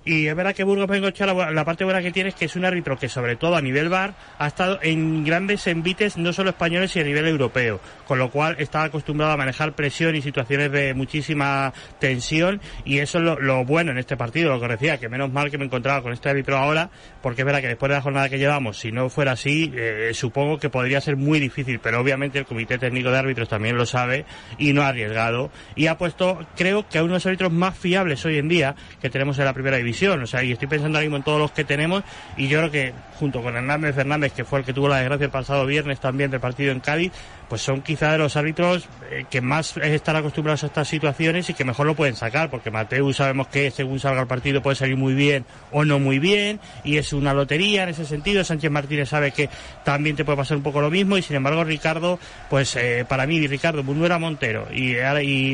Y es verdad que Burgos Bengochea, la, la parte buena que tiene es que es un árbitro que, sobre todo a nivel VAR, ha estado en grandes envites, no solo españoles, sino a nivel europeo. Con lo cual está acostumbrado a manejar presión y situaciones de muchísima tensión. Y eso es lo, bueno en este partido, lo que decía, que menos mal que me encontraba con este árbitro ahora, porque es verdad que después de la jornada que llevamos, si no fuera así, eh, supongo que podría ser muy difícil. Pero obviamente el Comité Técnico de Árbitros también lo sabe y no ha arriesgado. Y ha puesto, creo que a uno de los árbitros más fiables hoy en día que tenemos en la primera división. O sea, y estoy pensando ahora mismo en todos los que tenemos y yo creo que junto con Hernández Fernández, que fue el que tuvo la desgracia el pasado viernes también del partido en Cádiz, pues son quizá de los árbitros eh, que más están acostumbrados a estas situaciones y que mejor lo pueden sacar, porque Mateu sabemos que según salga el partido puede salir muy bien o no muy bien y es una lotería en ese sentido. Sánchez Martínez sabe que también te puede pasar un poco lo mismo y sin embargo Ricardo, pues eh, para mí Ricardo Munuera Montero y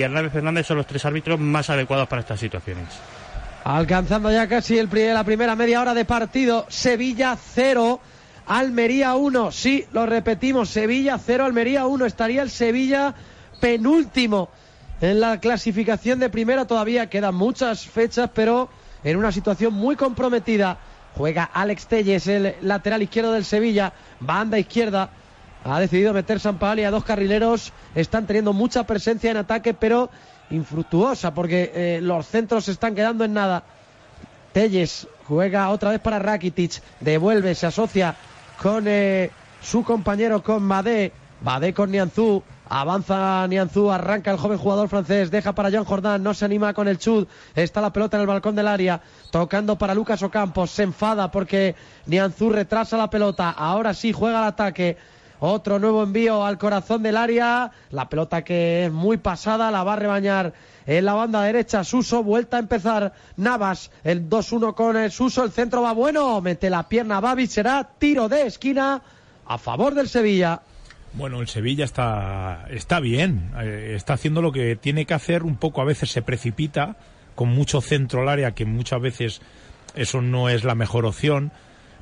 Hernández Fernández son los tres árbitros más adecuados para estas situaciones. Alcanzando ya casi el, la primera media hora de partido. Sevilla 0, Almería 1. Sí, lo repetimos. Sevilla 0, Almería 1. Estaría el Sevilla penúltimo en la clasificación de primera. Todavía quedan muchas fechas, pero en una situación muy comprometida. Juega Alex Telles, el lateral izquierdo del Sevilla. Banda izquierda. Ha decidido meter San a dos carrileros. Están teniendo mucha presencia en ataque, pero infructuosa porque eh, los centros se están quedando en nada. Telles juega otra vez para Rakitic, devuelve, se asocia con eh, su compañero con Madé, Madé con Nianzú, avanza Nianzú, arranca el joven jugador francés, deja para John Jordán, no se anima con el chud, está la pelota en el balcón del área, tocando para Lucas Ocampos, se enfada porque Nianzú retrasa la pelota, ahora sí juega el ataque, otro nuevo envío al corazón del área. La pelota que es muy pasada la va a rebañar en la banda derecha. Suso, vuelta a empezar. Navas, el 2-1 con el Suso. El centro va bueno. Mete la pierna Babi. Será tiro de esquina a favor del Sevilla. Bueno, el Sevilla está, está bien, eh, está haciendo lo que tiene que hacer, un poco a veces se precipita, con mucho centro al área, que muchas veces eso no es la mejor opción,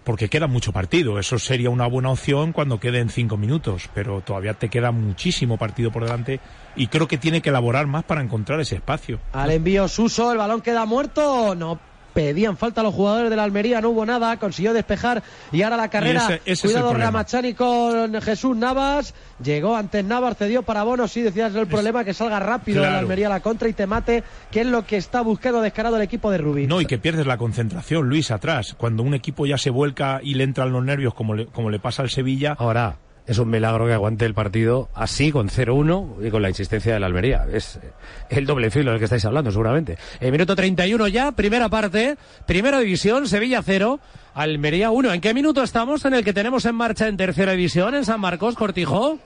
porque queda mucho partido, eso sería una buena opción cuando queden cinco minutos, pero todavía te queda muchísimo partido por delante y creo que tiene que elaborar más para encontrar ese espacio. Al envío Suso, el balón queda muerto. No pedían falta los jugadores de la Almería, no hubo nada, consiguió despejar y ahora la carrera. ese- ese Cuidado. Ramachani con Jesús Navas. Llegó antes Navas, cedió para Bono. Sí, decías el problema que salga rápido Claro. la Almería a la contra y te mate, que es lo que está buscando descarado el equipo de Rubí. No, y que pierdes la concentración, Luis, atrás. Cuando un equipo ya se vuelca y le entran los nervios, como le, como le pasa al Sevilla. Ahora, es un milagro que aguante el partido así, con 0-1 y con la insistencia de la Almería. Es el doble filo del que estáis hablando, seguramente. Eh, minuto 31 ya, primera parte, primera división, Sevilla 0, Almería 1. ¿En qué minuto estamos en el que tenemos en marcha en tercera división, en San Marcos, Cortijo?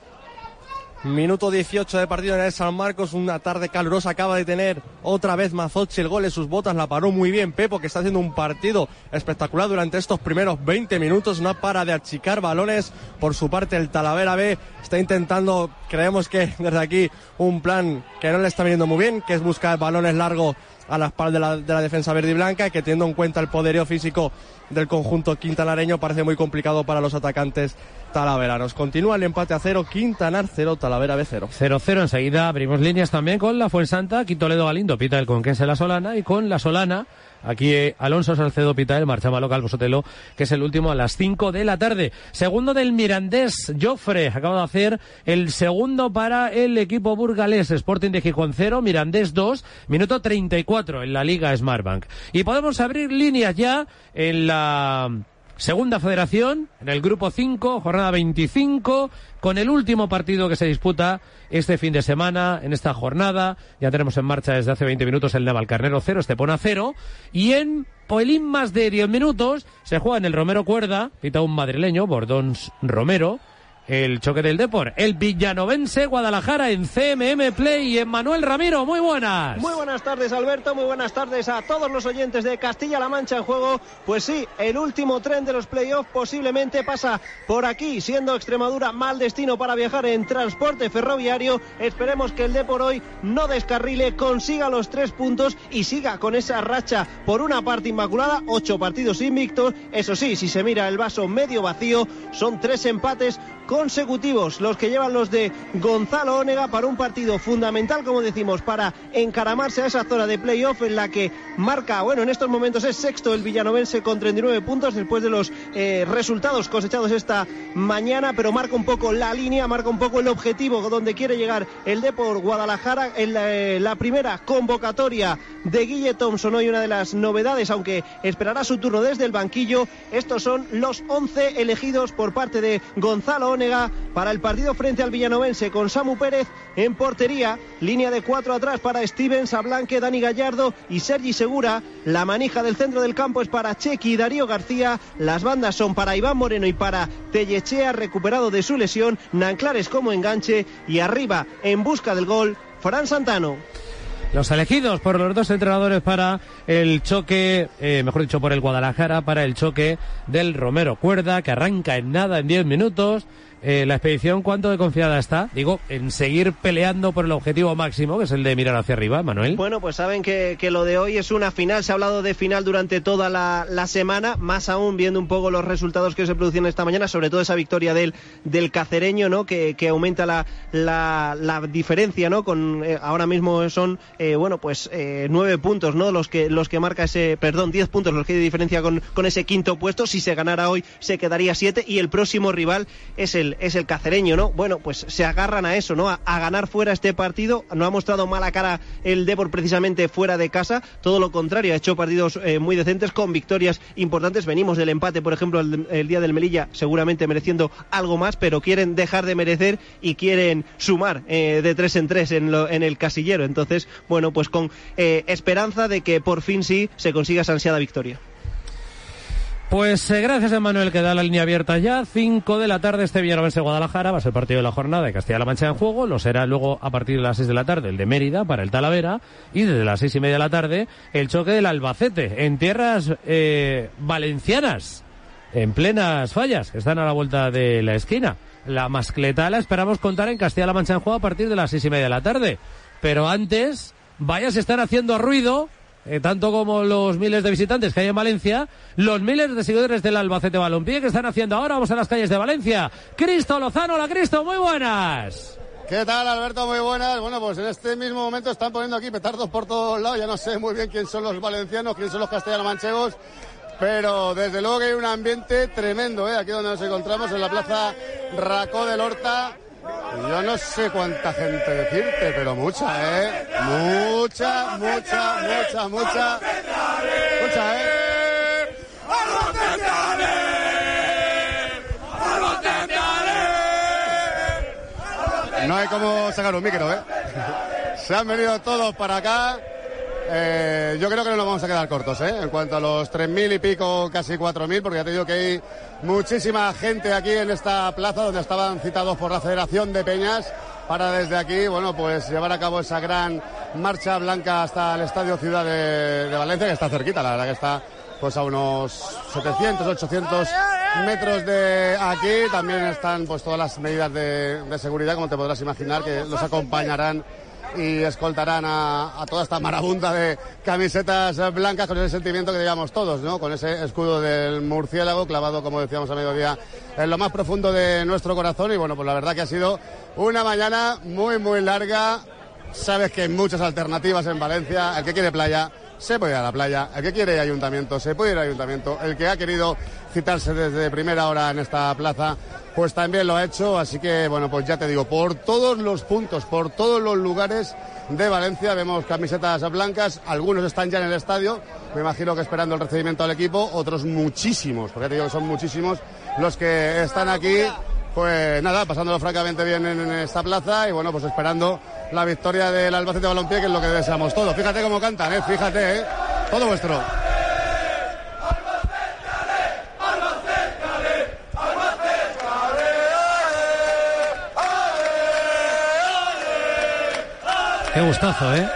Minuto 18 de partido en el San Marcos, una tarde calurosa acaba de tener otra vez Mazochi el gol en sus botas, la paró muy bien Pepo que está haciendo un partido espectacular durante estos primeros 20 minutos, no para de achicar balones, por su parte el Talavera B está intentando, creemos que desde aquí un plan que no le está viniendo muy bien, que es buscar balones largos a la espalda de la, de la defensa verde y blanca, que teniendo en cuenta el poderío físico del conjunto quintanareño parece muy complicado para los atacantes talaveranos. Continúa el empate a cero, Quintanar cero, Talavera B cero. 0-0 enseguida abrimos líneas también con la Fuensanta, aquí Toledo Galindo pita el Conquense La Solana y con La Solana Aquí eh, Alonso Salcedo pita el marchama local Bosotelo, que es el último a las 5 de la tarde. Segundo del Mirandés, Joffre, acaba de hacer el segundo para el equipo burgalés, Sporting de Gijón 0, Mirandés 2, minuto 34 en la Liga Smartbank. Y podemos abrir líneas ya en la Segunda Federación, en el grupo 5, jornada 25, con el último partido que se disputa este fin de semana, en esta jornada. Ya tenemos en marcha desde hace 20 minutos el Navalcarnero 0, Estepona 0. Y en Poelín más de 10 minutos se juega en el Romero Cuerda, pita un madrileño, Bordons Romero, el choque del Depor. El Villanovense Guadalajara en CMM Play y en Manuel Ramiro. Muy buenas. Muy buenas tardes, Alberto. Muy buenas tardes a todos los oyentes de Castilla-La Mancha en juego. Pues sí, el último tren de los playoffs posiblemente pasa por aquí, siendo Extremadura mal destino para viajar en transporte ferroviario. Esperemos que el Depor hoy no descarrile, consiga los tres puntos y siga con esa racha por una parte inmaculada. Ocho partidos invictos. Eso sí, si se mira el vaso medio vacío, son tres empates consecutivos los que llevan los de Gonzalo Ónega para un partido fundamental, como decimos, para encaramarse a esa zona de playoff en la que marca, bueno, en estos momentos es sexto el villanovense con 39 puntos después de los eh, resultados cosechados esta mañana, pero marca un poco la línea, marca un poco el objetivo donde quiere llegar el Depor Guadalajara en la, eh, primera convocatoria de Guille Thompson, hoy una de las novedades, aunque esperará su turno desde el banquillo. Estos son los 11 elegidos por parte de Gonzalo Para el partido frente al Villanovense con Samu Pérez en portería, línea de cuatro atrás para Stevens, Ablanque, Dani Gallardo y Sergi Segura. La manija del centro del campo es para Chequi y Darío García. Las bandas son para Iván Moreno y para Tellechea, recuperado de su lesión. Nanclares como enganche y arriba, en busca del gol, Fran Santano. Los elegidos por los dos entrenadores para el choque, eh, mejor dicho, por el Guadalajara, para el choque del Romero Cuerda, que arranca en nada, en 10 minutos. Eh, la expedición, ¿cuánto de confiada está? Digo, en seguir peleando por el objetivo máximo, que es el de mirar hacia arriba, Manuel. Bueno, pues saben que, que lo de hoy es una final. Se ha hablado de final durante toda la, la, semana, más aún viendo un poco los resultados que se producen esta mañana, sobre todo esa victoria del, del cacereño, ¿no? Que, que aumenta la, la, la, diferencia, ¿no? Con eh, ahora mismo son, eh, bueno, pues nueve puntos, ¿no? Los que los que marca ese, perdón, diez puntos los que hay de diferencia con, con ese quinto puesto. Si se ganara hoy, se quedaría siete y el próximo rival es el es el cacereño, ¿no? Bueno, pues se agarran a eso, ¿no? A, ganar fuera este partido. No ha mostrado mala cara el Depor precisamente fuera de casa. Todo lo contrario, ha hecho partidos eh, muy decentes con victorias importantes. Venimos del empate, por ejemplo, el, día del Melilla, seguramente mereciendo algo más, pero quieren dejar de merecer y quieren sumar eh, de tres en tres en, el casillero. Entonces, bueno, pues con eh, esperanza de que por fin sí se consiga esa ansiada victoria. Pues eh, gracias a Manuel que da la línea abierta ya. 5 de la tarde este Villanovense Guadalajara va a ser partido de la jornada de Castilla-La Mancha en juego. Lo será luego a partir de las 6 de la tarde el de Mérida para el Talavera. Y desde las seis y media de la tarde el choque del Albacete en tierras eh, valencianas. En plenas fallas que están a la vuelta de la esquina. La mascleta la esperamos contar en Castilla-La Mancha en juego a partir de las seis y media de la tarde. Pero antes, vaya se están haciendo ruido eh, tanto como los miles de visitantes que hay en Valencia, los miles de seguidores del Albacete Balompié que están haciendo ahora. Vamos a las calles de Valencia. Cristo Lozano, hola Cristo, muy buenas. ¿Qué tal, Alberto? Muy buenas. Bueno, pues en este mismo momento están poniendo aquí petardos por todos lados. Ya no sé muy bien quién son los valencianos, quién son los castellano-manchegos. Pero desde luego que hay un ambiente tremendo, ¿eh? aquí donde nos encontramos, en la plaza Racó del Horta. Yo no sé cuánta gente decirte, pero mucha, ¿eh? Mucha, mucha, mucha, mucha. Mucha, ¿eh? No hay como sacar un micro, ¿eh? (laughs) Se han venido todos para acá. Eh, yo creo que no nos vamos a quedar cortos, ¿eh? En cuanto a los 3.000 y pico, casi 4.000, porque ya te digo que hay muchísima gente aquí en esta plaza donde estaban citados por la Federación de Peñas para desde aquí, bueno, pues llevar a cabo esa gran marcha blanca hasta el Estadio Ciudad de, Valencia, que está cerquita, la verdad que está pues a unos 700, 800 metros de aquí. También están pues todas las medidas de, de seguridad, como te podrás imaginar, que los acompañarán y escoltarán a, toda esta marabunta de camisetas blancas con ese sentimiento que llevamos todos, ¿no? Con ese escudo del murciélago clavado, como decíamos a mediodía, en lo más profundo de nuestro corazón. Y bueno, pues la verdad que ha sido una mañana muy, muy larga. Sabes que hay muchas alternativas en Valencia. El que quiere playa, se puede ir a la playa. El que quiere ayuntamiento, se puede ir ayuntamiento. El que ha querido citarse desde primera hora en esta plaza, pues también lo ha hecho. Así que, bueno, pues ya te digo, por todos los puntos, por todos los lugares de Valencia vemos camisetas blancas. Algunos están ya en el estadio, me imagino que esperando el recibimiento al equipo. Otros muchísimos, porque ya te digo que son muchísimos los que están aquí. Pues nada, pasándolo francamente bien en esta plaza y bueno, pues esperando la victoria del Albacete Balompié, que es lo que deseamos todos. Fíjate cómo cantan, ¿eh? fíjate, ¿eh? todo vuestro. Qué gustazo, ¿eh?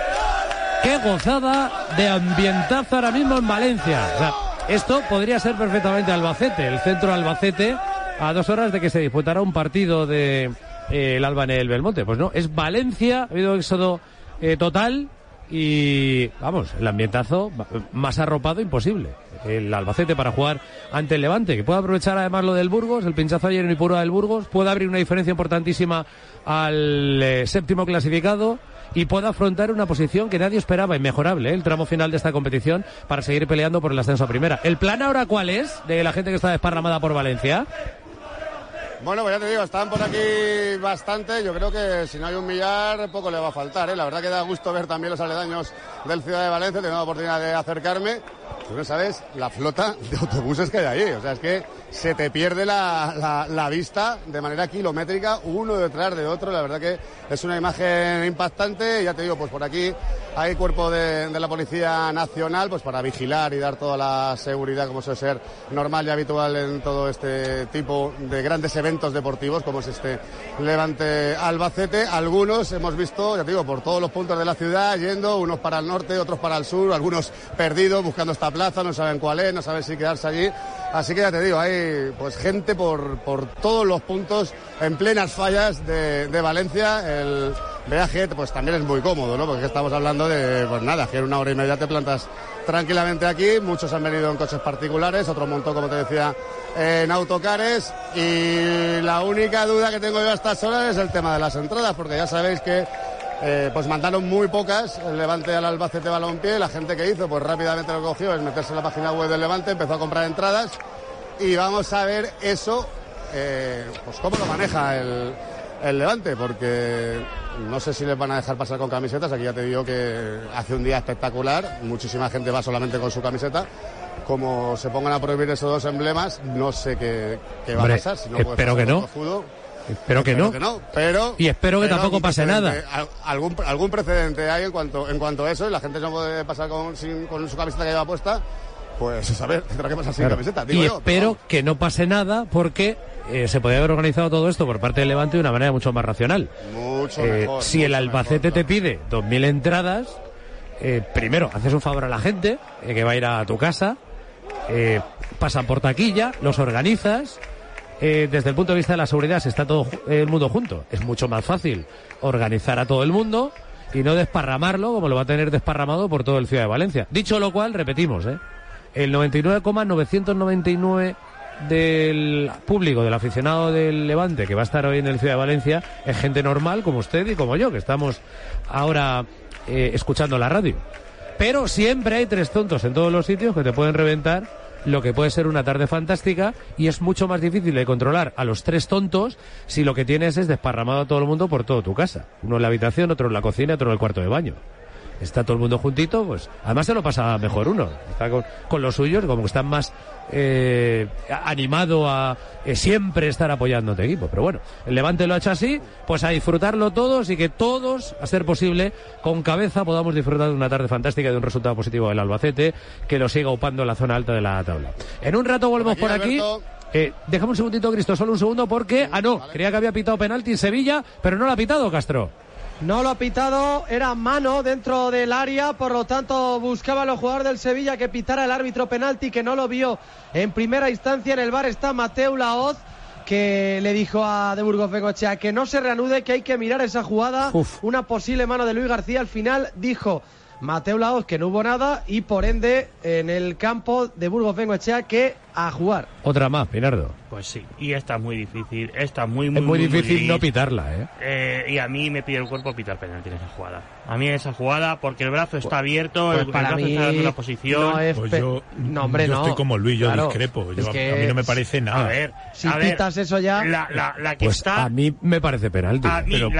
Qué gozada de ambientazo ahora mismo en Valencia. O sea, esto podría ser perfectamente Albacete, el centro Albacete, a dos horas de que se disputara un partido de eh, el Alba en el Belmonte. Pues no, es Valencia, ha habido éxodo eh, total y, vamos, el ambientazo más arropado imposible. El Albacete para jugar ante el Levante, que puede aprovechar además lo del Burgos, el pinchazo ayer en Ipurua del Burgos, puede abrir una diferencia importantísima al eh, séptimo clasificado y puede afrontar una posición que nadie esperaba, inmejorable, ¿eh? el tramo final de esta competición para seguir peleando por el ascenso a primera. ¿El plan ahora cuál es de la gente que está desparramada por Valencia? Bueno, pues ya te digo, están por aquí bastante. Yo creo que si no hay un millar, poco le va a faltar. ¿eh? La verdad que da gusto ver también los aledaños del Ciudad de Valencia. Tengo la oportunidad de acercarme. Tú no sabes la flota de autobuses que hay ahí. O sea, es que se te pierde la, vista de manera kilométrica, uno detrás de otro. La verdad que es una imagen impactante. Ya te digo, pues por aquí hay cuerpo de la Policía Nacional pues para vigilar y dar toda la seguridad como suele ser normal y habitual en todo este tipo de grandes eventos deportivos como es este Levante Albacete. Algunos hemos visto, ya te digo, por todos los puntos de la ciudad, yendo, unos para el norte, otros para el sur, algunos perdidos buscando esta plaza, no saben cuál es, no saben si quedarse allí. Así que ya te digo, hay pues gente por, por todos los puntos en plenas fallas de, de Valencia. El viaje pues también es muy cómodo, ¿no? Porque estamos hablando de, pues nada, que en una hora y media te plantas tranquilamente aquí. Muchos han venido en coches particulares, otro montón, como te decía, en autocares. Y la única duda que tengo yo a estas horas es el tema de las entradas, porque ya sabéis que eh, pues mandaron muy pocas el Levante al Albacete Balompié. La gente que hizo, pues rápidamente lo cogió, es meterse en la página web del Levante, empezó a comprar entradas. Y vamos a ver eso, eh, pues cómo lo maneja el, el Levante, porque no sé si les van a dejar pasar con camisetas. Aquí ya te digo que hace un día espectacular, muchísima gente va solamente con su camiseta. Como se pongan a prohibir esos dos emblemas, no sé qué, qué va Hombre, a pasar. Si no espero que no. Espero que no. Que no pero, y espero que pero tampoco pase nada. Al, algún, algún precedente hay en cuanto, en cuanto a eso y la gente no puede pasar con, sin, con su camiseta que lleva puesta. Pues a ver, tendrá que pasar sin Claro. camiseta. Digo Y yo, espero que no pase nada porque eh, se podría haber organizado todo esto por parte del Levante de una manera mucho más racional. Mucho Eh, mejor. si el Albacete te pide 2.000 entradas, eh, primero haces un favor a la gente eh, que va a ir a tu casa, pasan por taquilla, los organizas. desde el punto de vista de la seguridad, si está todo el mundo junto, es mucho más fácil organizar a todo el mundo y no desparramarlo como lo va a tener desparramado por todo el Ciudad de Valencia. Dicho lo cual, repetimos, ¿eh? el 99,999 del público, del aficionado del Levante que va a estar hoy en el Ciudad de Valencia es gente normal como usted y como yo, que estamos ahora eh, escuchando la radio. Pero siempre hay tres tontos en todos los sitios que te pueden reventar lo que puede ser una tarde fantástica y es mucho más difícil de controlar a los tres tontos si lo que tienes es desparramado a todo el mundo por toda tu casa. Uno en la habitación, otro en la cocina, otro en el cuarto de baño está todo el mundo juntito, pues además se lo pasa mejor uno. Está con, con los suyos, como que están más eh, animado a eh, siempre estar apoyando a tu equipo. Pero bueno, el Levante lo ha hecho así, pues a disfrutarlo todos y que todos, a ser posible, con cabeza podamos disfrutar de una tarde fantástica y de un resultado positivo del Albacete que lo siga upando en la zona alta de la tabla. En un rato volvemos por aquí. Alberto, Eh, déjame un segundito, Cristo, solo un segundo, porque. Ah, no, creía que había pitado penalti en Sevilla, pero no lo ha pitado Castro. No lo ha pitado, era mano dentro del área, por lo tanto buscaba a los jugadores del Sevilla que pitara el árbitro penalti, que no lo vio en primera instancia. En el bar está Mateo Laoz, que le dijo a De Burgos Bengochea que no se reanude, que hay que mirar esa jugada. Una posible mano de Luis García. Al final dijo Mateo Laoz que no hubo nada y por ende en el campo de Burgos Bengochea que a jugar. Otra más, Pinardo. Pues sí, y esta es muy difícil, esta es muy, muy, Es muy muy, difícil no pitarla, ¿eh? Eh, y a mí me pide el cuerpo pitar penalti en esa jugada. A mí en esa jugada, porque el brazo está abierto, pues el, el para brazo mí está dando una posición. no es Pues yo, no, hombre, yo no. estoy como Luis, yo Claro. discrepo. Yo, a- que a mí no me parece nada. A ver, Si a ver, pitas eso ya. la, la, la que Pues está... a mí me parece penalti. A mí, pero-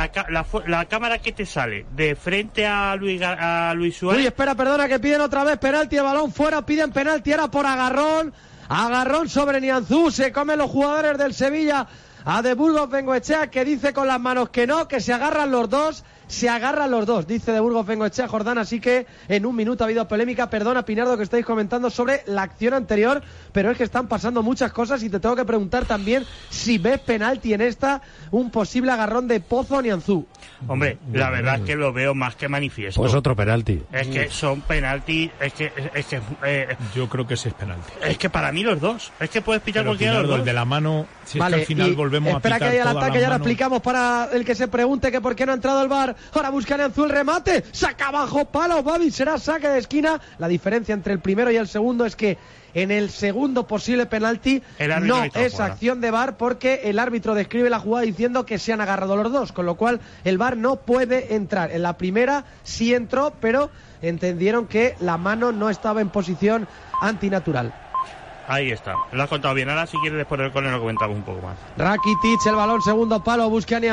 la, cámara que te sale de frente a Luis, a Luis Suárez... Uy, espera, perdona, que piden otra vez penalti, el balón fuera, piden penalti, era por agarrón, agarrón sobre Nianzú, se comen los jugadores del Sevilla. A De Burgos Bengoechea, que dice con las manos que no, que se agarran los dos, se agarran los dos, dice De Burgos Bengoechea Jordán, así que en un minuto ha habido polémica, perdona Pinardo que estáis comentando sobre la acción anterior, pero es que están pasando muchas cosas y te tengo que preguntar también si ves penalti en esta, un posible agarrón de Pozo a Nianzú. Hombre, la verdad es que lo veo más que manifiesto. Pues otro penalti. Es que son penalti, es que, es que, eh, Yo creo que ese es penalti. es que para mí los dos, es que puedes pitar cualquiera de los el dos. de la mano, si es Vale, que al final volvemos a espera que haya el ataque, ya lo explicamos para el que se pregunte que por qué no ha entrado el bar. Ahora busca Nianzú el remate, saca abajo palo, Babi, será saque de esquina. La diferencia entre el primero y el segundo es que en el segundo posible penalti no es acción de bar porque el árbitro describe la jugada diciendo que se han agarrado los dos, con lo cual el bar no puede entrar. En la primera sí entró, pero entendieron que la mano no estaba en posición antinatural. Ahí está, lo has contado bien. Ahora si quieres después del cole lo comentamos un poco más. Rakitic, el balón segundo palo, busca a Nianzú.